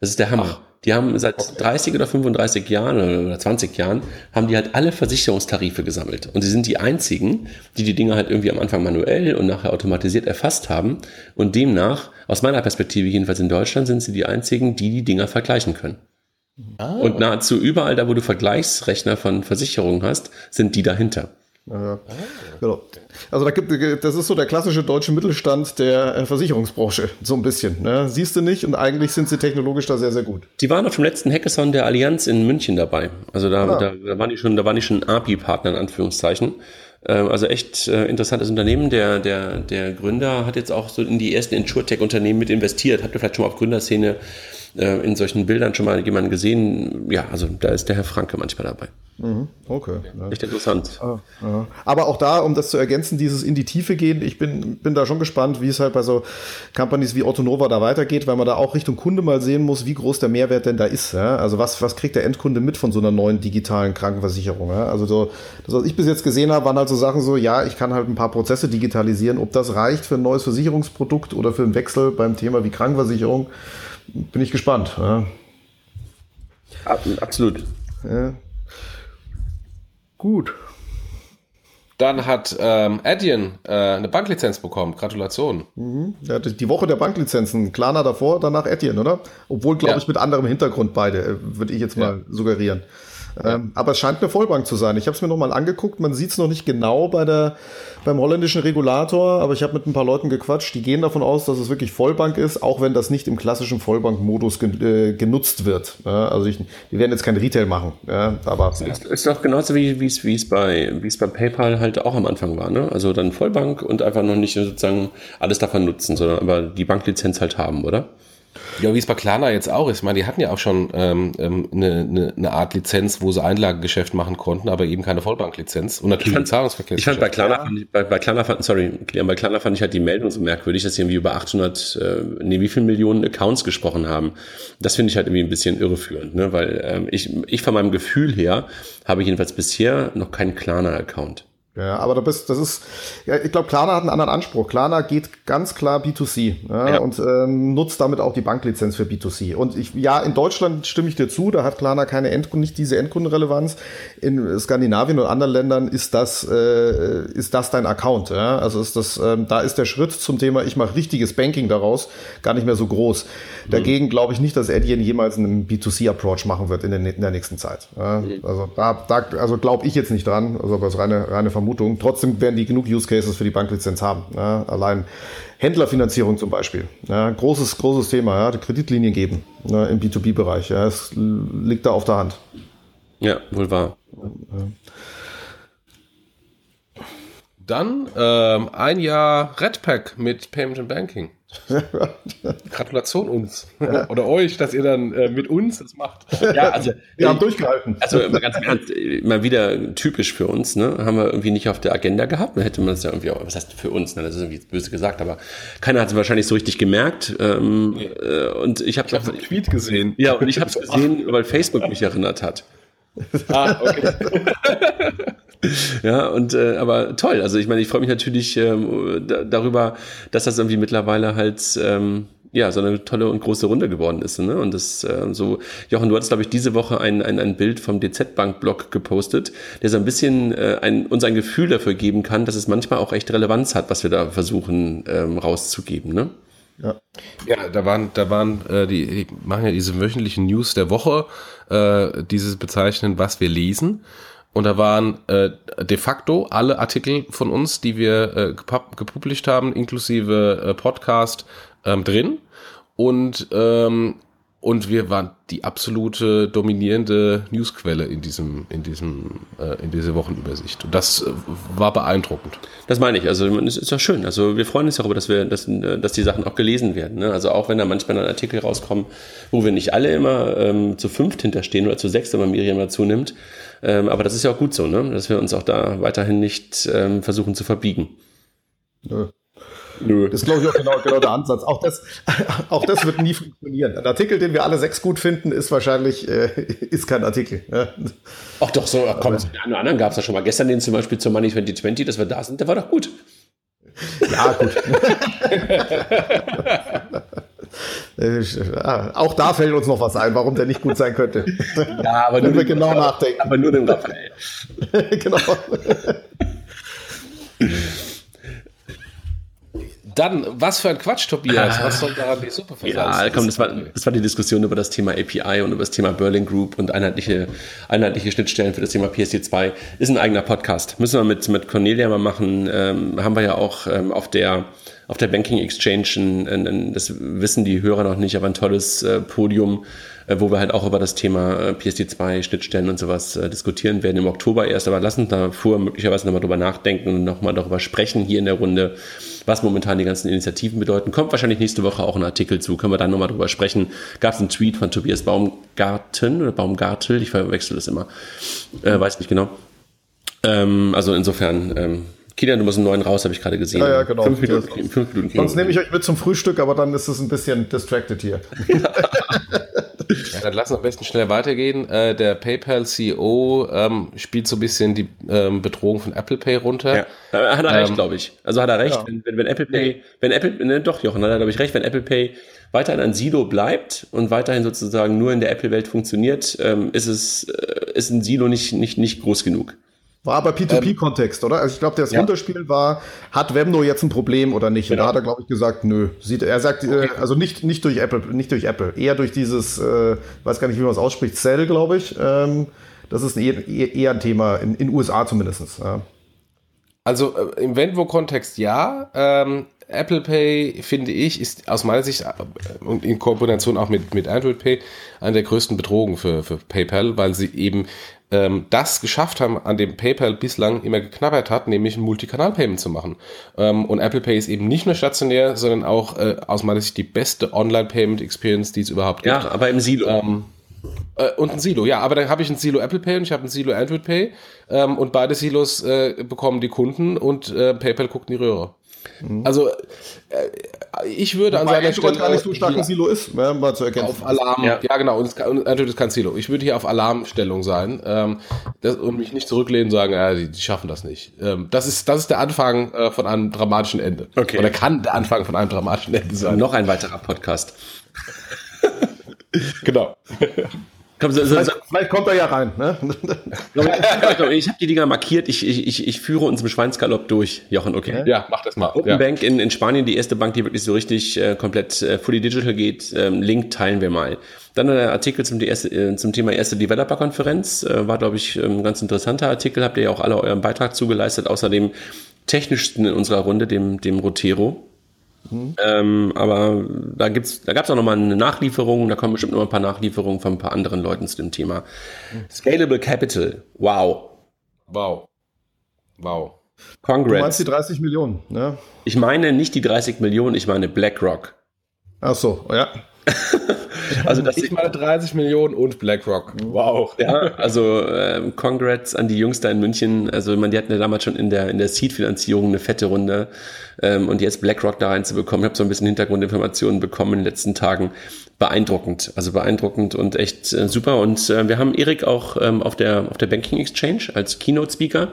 Das ist der Hammer. Ach. Die haben seit okay. 30 oder 35 Jahren oder 20 Jahren, haben die halt alle Versicherungstarife gesammelt. Und sie sind die einzigen, die die Dinge halt irgendwie am Anfang manuell und nachher automatisiert erfasst haben. Und demnach, aus meiner Perspektive jedenfalls in Deutschland, sind sie die einzigen, die die Dinger vergleichen können. Ah. Und nahezu überall da, wo du Vergleichsrechner von Versicherungen hast, sind die dahinter. Ja, genau. Also da gibt, das ist so der klassische deutsche Mittelstand der äh, Versicherungsbranche, so ein bisschen. Ne? Siehst du nicht und eigentlich sind sie technologisch da sehr, sehr gut. Die waren auf dem letzten Hackathon der Allianz in München dabei. Also da, ah. da, da waren die schon, da waren die schon API-Partner in Anführungszeichen. Ähm, also echt äh, interessantes Unternehmen. Der, der, der Gründer hat jetzt auch so in die ersten Insurtech-Unternehmen mit investiert. Habt ihr vielleicht schon mal auf Gründerszene äh, in solchen Bildern schon mal jemanden gesehen? Ja, also da ist der Herr Franke manchmal dabei. Mhm, okay. Ja. Echt interessant. Ah, ja. Aber auch da, um das zu ergänzen, dieses in die Tiefe gehen, ich bin, bin da schon gespannt, wie es halt bei so Companies wie Otto Nova da weitergeht, weil man da auch Richtung Kunde mal sehen muss, wie groß der Mehrwert denn da ist. Ja? Also was, was kriegt der Endkunde mit von so einer neuen digitalen Krankenversicherung? Also so, das, was ich bis jetzt gesehen habe, waren halt so Sachen so, ja, ich kann halt ein paar Prozesse digitalisieren. Ob das reicht für ein neues Versicherungsprodukt oder für einen Wechsel beim Thema wie Krankenversicherung, bin ich gespannt. Ja? Absolut. Ja. Gut. Dann hat ähm, Adyen äh, eine Banklizenz bekommen. Gratulation. Mhm. Ja, die Woche der Banklizenzen. Klarna davor, danach Adyen, oder? Obwohl, glaube ja. ich, mit anderem Hintergrund beide, äh, würde ich jetzt mal ja. suggerieren. Ähm, aber es scheint eine Vollbank zu sein. Ich habe es mir nochmal angeguckt. Man sieht es noch nicht genau bei der, beim holländischen Regulator, aber ich habe mit ein paar Leuten gequatscht. Die gehen davon aus, dass es wirklich Vollbank ist, auch wenn das nicht im klassischen Vollbank-Modus gen äh, genutzt wird. Ja, also ich, die werden jetzt kein Retail machen. Ja, aber ja. ist, ist doch genauso wie es es bei wie es bei PayPal halt auch am Anfang war. Ne? Also dann Vollbank und einfach noch nicht sozusagen alles davon nutzen, sondern aber die Banklizenz halt haben, oder? Ja, wie es bei Klarna jetzt auch ist. Ich meine, die hatten ja auch schon ähm, ähm, eine, eine, eine Art Lizenz, wo sie Einlagengeschäft machen konnten, aber eben keine Vollbanklizenz und natürlich Zahlungsverkehr. Ich fand bei Klarna, ja. fand ich, bei, bei Klarna fand, sorry, bei Klarna fand ich halt die Meldung so merkwürdig, dass sie irgendwie über 800, äh, nee, wie viel Millionen Accounts gesprochen haben. Das finde ich halt irgendwie ein bisschen irreführend, ne, weil ähm, ich, ich von meinem Gefühl her habe jedenfalls bisher noch keinen Klarna-Account. Ja, aber das, das ist, ja, ich glaube, Klarna hat einen anderen Anspruch. Klarna geht ganz klar B2C ja, ja. und ähm, nutzt damit auch die Banklizenz für B2C. Und ich, ja, in Deutschland stimme ich dir zu, da hat Klarna keine Endkunden, nicht diese Endkundenrelevanz. In Skandinavien und anderen Ländern ist das, äh, ist das dein Account. Ja? Also ist das, ähm, da ist der Schritt zum Thema, ich mache richtiges Banking daraus, gar nicht mehr so groß. Mhm. Dagegen glaube ich nicht, dass Adyen jemals einen B2C-Approach machen wird in, den, in der nächsten Zeit. Ja? Mhm. Also da, da also glaube ich jetzt nicht dran, also das reine, reine Vermutung. Vermutung. Trotzdem werden die genug Use Cases für die Banklizenz haben. Ja, allein Händlerfinanzierung zum Beispiel. Ja, großes, großes Thema. Ja, Kreditlinien geben ja, im B2B-Bereich. Ja, es liegt da auf der Hand. Ja, wohl wahr. Dann ähm, ein Jahr Redpack mit Payment and Banking. Gratulation uns oder euch, dass ihr dann äh, mit uns das macht. Ja, also wir haben durchgehalten. Also ganz ernst, mal wieder typisch für uns, ne? Haben wir irgendwie nicht auf der Agenda gehabt. Dann hätte man es ja irgendwie auch, was heißt für uns, ne? Das ist irgendwie böse gesagt, aber keiner hat es wahrscheinlich so richtig gemerkt. Ähm, äh, und ich habe hab einen Tweet gesehen. Ja, und ich habe es gesehen, weil Facebook mich erinnert hat. Ah, okay. ja, und äh, aber toll. Also ich meine, ich freue mich natürlich ähm, darüber, dass das irgendwie mittlerweile halt ähm, ja so eine tolle und große Runde geworden ist. Ne? Und das äh, so, Jochen, du hattest, glaube ich, diese Woche ein, ein, ein Bild vom DZ-Bank-Blog gepostet, der so ein bisschen äh, ein, uns ein Gefühl dafür geben kann, dass es manchmal auch echt Relevanz hat, was wir da versuchen ähm, rauszugeben. Ne? Ja. ja, da waren, da waren äh, die, die machen ja diese wöchentlichen News der Woche, äh, dieses bezeichnen, was wir lesen. Und da waren äh, de facto alle Artikel von uns, die wir äh, gepublished haben, inklusive äh, Podcast, ähm, drin. Und ähm, und wir waren die absolute dominierende Newsquelle in diesem, in diesem, äh, in dieser Wochenübersicht. Und das äh, war beeindruckend. Das meine ich. Also es ist ja schön. Also wir freuen uns darüber, dass wir, dass, dass die Sachen auch gelesen werden. Ne? Also auch wenn da manchmal dann Artikel rauskommen, wo wir nicht alle immer ähm, zu fünft hinterstehen oder zu sechs, wenn man Miriam dazu nimmt. Ähm, aber das ist ja auch gut so, ne? Dass wir uns auch da weiterhin nicht ähm, versuchen zu verbiegen. Ja. Nö. Das ist, glaube ich, auch genau, genau der Ansatz. Auch das, auch das wird nie funktionieren. Ein Artikel, den wir alle sechs gut finden, ist wahrscheinlich äh, ist kein Artikel. Ja. Ach doch, so, komm, den einen oder anderen gab es ja schon mal. Gestern den zum Beispiel zum Money 2020, dass wir da sind, der war doch gut. Ja, gut. Äh, auch da fällt uns noch was ein, warum der nicht gut sein könnte. Ja, aber nur, wir genau nachdenken. Aber nur den Raphael. genau. Dann, was für ein Quatsch, Tobias. Was soll daran die Suppe versalzen? Ja, komm, das war, das war die Diskussion über das Thema API und über das Thema Berlin Group und einheitliche, einheitliche Schnittstellen für das Thema PSD2. Ist ein eigener Podcast. Müssen wir mit, mit Cornelia mal machen. Ähm, haben wir ja auch ähm, auf der auf der Banking Exchange, ein, ein, das wissen die Hörer noch nicht, aber ein tolles äh, Podium, wo wir halt auch über das Thema äh, PSD2, Schnittstellen und sowas äh, diskutieren werden im Oktober erst. Aber lassen uns davor möglicherweise nochmal drüber nachdenken und nochmal darüber sprechen hier in der Runde, was momentan die ganzen Initiativen bedeuten. Kommt wahrscheinlich nächste Woche auch ein Artikel zu, können wir dann nochmal drüber sprechen. Gab es einen Tweet von Tobias Baumgarten oder Baumgartel, ich verwechsel das immer, äh, weiß nicht genau. Ähm, also insofern, ähm, Kilian, du musst einen neuen raus, habe ich gerade gesehen. Ja, ja, genau. Fünf Minuten. Fünf Minuten Sonst nehme ich euch mit zum Frühstück, aber dann ist es ein bisschen distracted hier. Ja, dann lass uns am besten schnell weitergehen. Äh, der PayPal-CEO ähm, spielt so ein bisschen die ähm, Bedrohung von Apple Pay runter. Ja, hat er recht, ähm, glaube ich. Also hat er recht, ja. wenn, wenn, wenn, Apple Pay, wenn Apple, ne, doch, Jochen, hat er, glaube ich, recht, wenn Apple Pay weiterhin ein Silo bleibt und weiterhin sozusagen nur in der Apple-Welt funktioniert, ähm, ist es, äh, ist ein Silo nicht, nicht, nicht groß genug. War aber P2P-Kontext, oder? Also ich glaube, das ja. Runterspiel war, hat Webno jetzt ein Problem oder nicht? Genau. Und da hat er, glaube ich, gesagt, nö. Sieht, er sagt, äh, okay. äh, also nicht, nicht durch Apple, nicht durch Apple, eher durch dieses, äh, weiß gar nicht, wie man es ausspricht, Cell, glaube ich. Ähm, das ist eher, eher ein Thema, in den USA zumindest. Ja. Also äh, im Venvo-Kontext ja. Ähm, Apple Pay, finde ich, ist aus meiner Sicht äh, und in Kombination auch mit, mit Android Pay eine der größten Bedrohungen für, für PayPal, weil sie eben ähm, das geschafft haben, an dem PayPal bislang immer geknabbert hat, nämlich ein Multikanal-Payment zu machen. Ähm, und Apple Pay ist eben nicht nur stationär, sondern auch äh, aus meiner Sicht die beste Online-Payment-Experience, die es überhaupt gibt. Ja, aber im Silo. Ähm, äh, und ein Silo, ja, aber dann habe ich ein Silo Apple Pay und ich habe ein Silo Android Pay ähm, und beide Silos äh, bekommen die Kunden und äh, PayPal guckt in die Röhre. Also, äh, ich würde an seiner Stelle gar nicht so stark hier ein Silo ist, ja, mal zu erkennen. auf Alarm, Ja. ja, genau, und, es kann, und natürlich das kann Silo. Ich würde hier auf Alarmstellung sein ähm, das, und mich nicht zurücklehnen und sagen, ja, die, die schaffen das nicht. Ähm, das, ist, das ist der Anfang äh, von einem dramatischen Ende. Okay. Oder kann der Anfang von einem dramatischen Ende sein. Noch ein weiterer Podcast. Genau. Komm, so, so, so, Vielleicht, vielleicht kommt er ja rein. Ne? ich habe die Dinger markiert. Ich, ich, ich, ich führe uns im Schweinsgalopp durch, Jochen, okay? Ja, mach das mal. Open Ja. Bank in, in Spanien, die erste Bank, die wirklich so richtig äh, komplett äh, fully digital geht. Ähm, Link teilen wir mal. Dann der Artikel zum, die erste, äh, zum Thema erste Developer-Konferenz. Äh, war, glaube ich, ein ganz interessanter Artikel. Habt ihr ja auch alle euren Beitrag zugeleistet, außer dem technischsten in unserer Runde, dem, dem Rotero. Ähm, aber da gibt's, da gab's auch noch mal eine Nachlieferung. Da kommen bestimmt noch ein paar Nachlieferungen von ein paar anderen Leuten zu dem Thema. Scalable Capital. Wow. Wow. Wow. Du Congrats. meinst die 30 Millionen, ne? Ich meine nicht die 30 Millionen, ich meine BlackRock. Ach so, ja. Also das Ich meine 30 Millionen und BlackRock. Wow. ja, also ähm, Congrats an die Jungs da in München. Also meine, die hatten ja damals schon in der in der Seed-Finanzierung eine fette Runde ähm, und jetzt BlackRock da reinzubekommen. Ich habe so ein bisschen Hintergrundinformationen bekommen in den letzten Tagen. Beeindruckend, also beeindruckend und echt äh, super. Und äh, wir haben Erik auch ähm, auf der auf der Banking Exchange als Keynote-Speaker.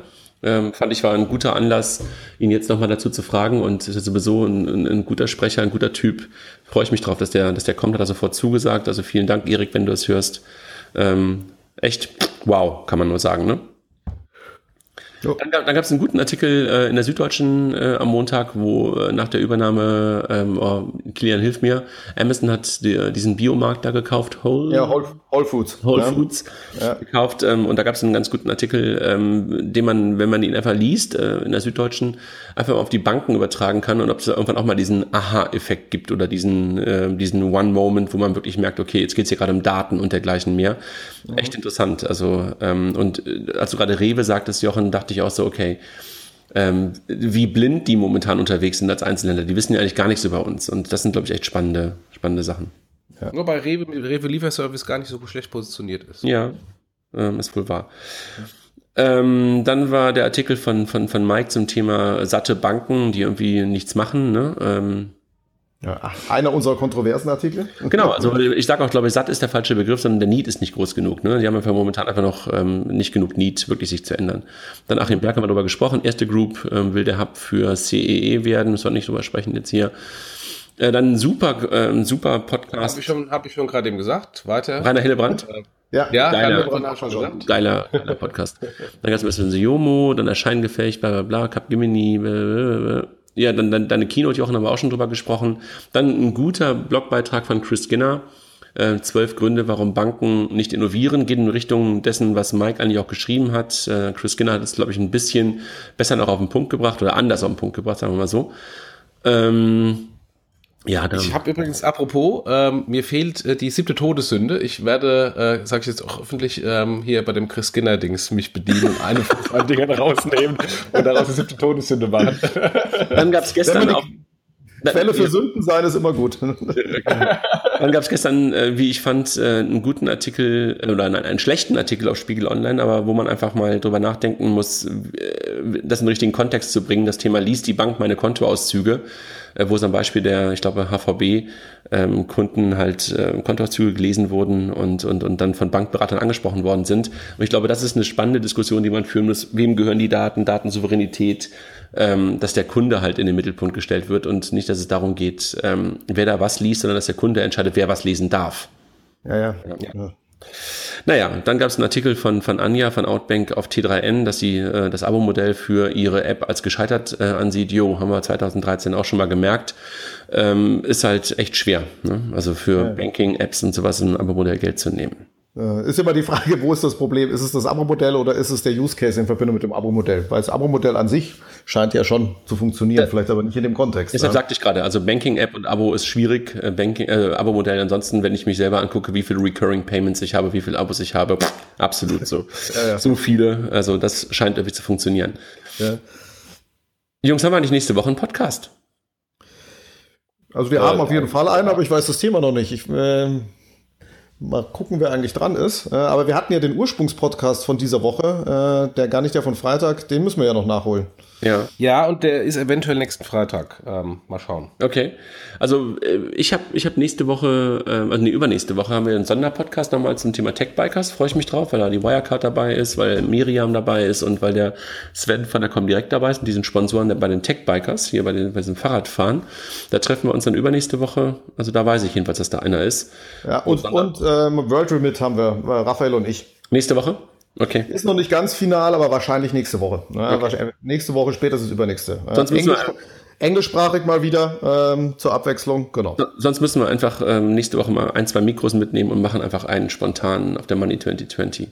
Ähm, fand ich war ein guter Anlass, ihn jetzt nochmal dazu zu fragen und ist sowieso ein, ein, ein guter Sprecher, ein guter Typ. Freue ich mich drauf, dass der, dass der kommt, hat er sofort zugesagt. Also vielen Dank, Erik, wenn du es hörst. Ähm, echt, wow, kann man nur sagen, ne? Dann, gab- dann gab es einen guten Artikel äh, in der Süddeutschen äh, am Montag, wo äh, nach der Übernahme, ähm, oh, Kilian, hilf mir, Amazon hat die, diesen Biomarkt da gekauft, Whole, Ja, Whole, Whole Foods. Whole ja. Foods Ja. gekauft ähm, und da gab es einen ganz guten Artikel, ähm, den man, wenn man ihn einfach liest, äh, in der Süddeutschen, einfach mal auf die Banken übertragen kann und ob es da irgendwann auch mal diesen Aha-Effekt gibt oder diesen, äh, diesen One-Moment, wo man wirklich merkt, okay, jetzt geht es hier gerade um Daten und dergleichen mehr. Echt interessant. Also ähm, und äh, als du gerade Rewe sagtest, Jochen, dachte ich auch so, okay, ähm, wie blind die momentan unterwegs sind als Einzelhändler. Die wissen ja eigentlich gar nichts über uns. Und das sind, glaube ich, echt spannende, spannende Sachen. Nur bei Rewe, Rewe Lieferservice gar nicht so schlecht positioniert ist. Ja, ähm, ist wohl wahr. Ähm, dann war der Artikel von, von, von Mike zum Thema satte Banken, die irgendwie nichts machen. Ne? Ähm, Ja, einer unserer kontroversen Artikel. genau, also ich sage auch, glaube ich, satt ist der falsche Begriff, sondern der Need ist nicht groß genug. Ne? Die haben einfach momentan einfach noch ähm, nicht genug Need, wirklich sich zu ändern. Dann Achim Berg haben wir darüber gesprochen. Erste Group ähm, will der Hub für CEE werden, müssen wir nicht drüber sprechen jetzt hier. Äh, dann ein super, äh, super Podcast. Habe ich schon, hab ich schon gerade eben gesagt. Weiter. Rainer Hillebrand. Ja, Ja, Geiler. Rainer Brunner hat schon gesagt. Geiler, geiler Podcast. Dann gab es ein bisschen Yomo, dann Erscheingefecht, bla bla bla, Capgemini, blablabla. Ja, dann, dann deine Keynote, Jochen, haben wir auch schon drüber gesprochen. Dann ein guter Blogbeitrag von Chris Skinner, äh, zwölf Gründe, warum Banken nicht innovieren, geht in Richtung dessen, was Mike eigentlich auch geschrieben hat. Äh, Chris Skinner hat es, glaube ich, ein bisschen besser noch auf den Punkt gebracht oder anders auf den Punkt gebracht, sagen wir mal so. Ähm, ja, dann, Ich habe übrigens, apropos, ähm, mir fehlt äh, die siebte Todessünde. Ich werde, äh, sage ich jetzt auch öffentlich, ähm, hier bei dem Chris Skinner-Dings mich bedienen und eine von zwei Dingern rausnehmen und daraus die siebte Todessünde machen. dann gab es gestern auch. Quelle für Sünden sein ist immer gut. Dann gab es gestern, äh, wie ich fand, äh, einen guten Artikel äh, oder nein, einen schlechten Artikel auf Spiegel Online, aber wo man einfach mal drüber nachdenken muss, äh, das in den richtigen Kontext zu bringen. Das Thema liest die Bank meine Kontoauszüge, äh, wo es am Beispiel der, ich glaube, HVB ähm, Kunden halt äh, Kontoauszüge gelesen wurden und, und, und dann von Bankberatern angesprochen worden sind. Und ich glaube, das ist eine spannende Diskussion, die man führen muss. Wem gehören die Daten, Datensouveränität, ähm, dass der Kunde halt in den Mittelpunkt gestellt wird und nicht, dass es darum geht, ähm, wer da was liest, sondern dass der Kunde entscheidet, wer was lesen darf. Ja, ja. Ja. Naja, dann gab es einen Artikel von, von Anja von Outbank auf T3N, dass sie äh, das Abo-Modell für ihre App als gescheitert äh, ansieht. Jo, haben wir 2013 auch schon mal gemerkt. Ähm, ist halt echt schwer. Ne? Also für Banking-Apps und sowas ein Abo-Modell Geld zu nehmen. Äh, Ist immer die Frage, wo ist das Problem? Ist es das Abo-Modell oder ist es der Use Case in Verbindung mit dem Abo-Modell? Weil das Abo-Modell an sich scheint ja schon zu funktionieren, vielleicht aber nicht in dem Kontext. Deshalb ja. sagte ich gerade, also Banking-App und Abo ist schwierig. Äh, Banking, äh, Abo-Modell ansonsten, wenn ich mich selber angucke, wie viele Recurring Payments ich habe, wie viele Abos ich habe, pff, absolut so. ja. So viele. Also das scheint irgendwie zu funktionieren. Ja. Jungs, haben wir eigentlich nächste Woche einen Podcast? Also wir haben auf jeden Fall einen, aber ich weiß das Thema noch nicht. Ich, ähm, Mal gucken, wer eigentlich dran ist. Äh, aber wir hatten ja den Ursprungspodcast von dieser Woche, äh, der gar nicht der von Freitag, den müssen wir ja noch nachholen. Ja. Ja, und der ist eventuell nächsten Freitag. Ähm, mal schauen. Okay. Also äh, ich habe ich hab nächste Woche, äh, also nee, übernächste Woche haben wir einen Sonderpodcast nochmal zum Thema Tech-Bikers. Freue ich mich drauf, weil da die Wirecard dabei ist, weil Miriam dabei ist und weil der Sven von der Comdirect dabei ist und diesen Sponsoren bei den Tech-Bikers, hier bei, den, bei diesem Fahrradfahren. Da treffen wir uns dann übernächste Woche. Also da weiß ich jedenfalls, dass da einer ist. Ja, und, und, und ähm, World Remit haben wir, äh, Raphael und ich. Nächste Woche? Okay. Ist noch nicht ganz final, aber wahrscheinlich nächste Woche. Ne? Okay. Nächste Woche, spätestens übernächste. Sonst Englisch, wir, englischsprachig mal wieder ähm, zur Abwechslung, genau. Sonst müssen wir einfach ähm, nächste Woche mal ein, zwei Mikros mitnehmen und machen einfach einen spontan auf der Money 2020.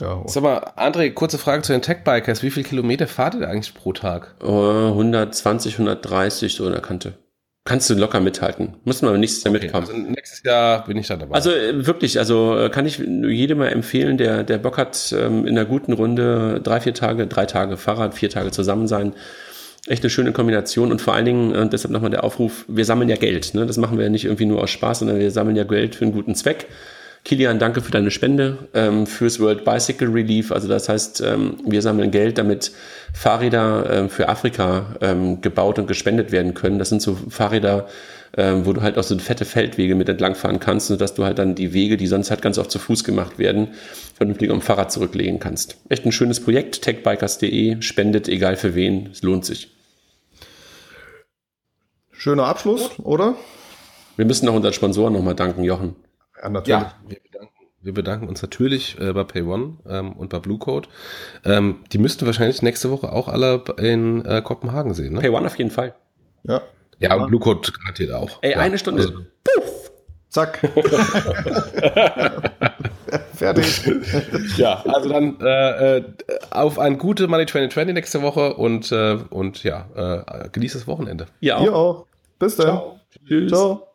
Ja. Sag mal, André, kurze Frage zu den Tech-Bikers. Wie viele Kilometer fahrt ihr eigentlich pro Tag? Oh, 120, 130 so in der Kante. Kannst du locker mithalten. Muss man aber nächstes Jahr okay, mitkommen. Also nächstes Jahr bin ich dann dabei. Also äh, wirklich, also äh, kann ich jedem mal empfehlen, der, der Bock hat, ähm, in einer guten Runde drei, vier Tage, drei Tage Fahrrad, vier Tage zusammen sein. Echt eine schöne Kombination und vor allen Dingen, äh, deshalb nochmal der Aufruf, wir sammeln ja Geld. Ne? Das machen wir ja nicht irgendwie nur aus Spaß, sondern wir sammeln ja Geld für einen guten Zweck. Kilian, danke für deine Spende ähm, fürs World Bicycle Relief. Also das heißt, ähm, wir sammeln Geld, damit Fahrräder ähm, für Afrika ähm, gebaut und gespendet werden können. Das sind so Fahrräder, ähm, wo du halt auch so fette Feldwege mit entlangfahren kannst, sodass du halt dann die Wege, die sonst halt ganz oft zu Fuß gemacht werden, vernünftig am Fahrrad zurücklegen kannst. Echt ein schönes Projekt, techbikers.de, spendet, egal für wen, es lohnt sich. Schöner Abschluss, oder? Wir müssen auch unseren Sponsoren nochmal danken, Jochen. Ja, natürlich. Ja, wir, bedanken, wir bedanken uns natürlich äh, bei PayOne ähm, und bei Bluecode. Ähm, die müssten wahrscheinlich nächste Woche auch alle in äh, Kopenhagen sehen. Ne? PayOne auf jeden Fall. Ja. Ja, und Bluecode garantiert auch. Ey, ja. eine Stunde. Also, Puff! Zack. Fertig. ja, also dann äh, äh, auf ein gute Money 2020 nächste Woche und, äh, und ja, äh, genießt das Wochenende. Ja auch. Ihr auch. Bis dann. Ciao. Tschüss. Ciao.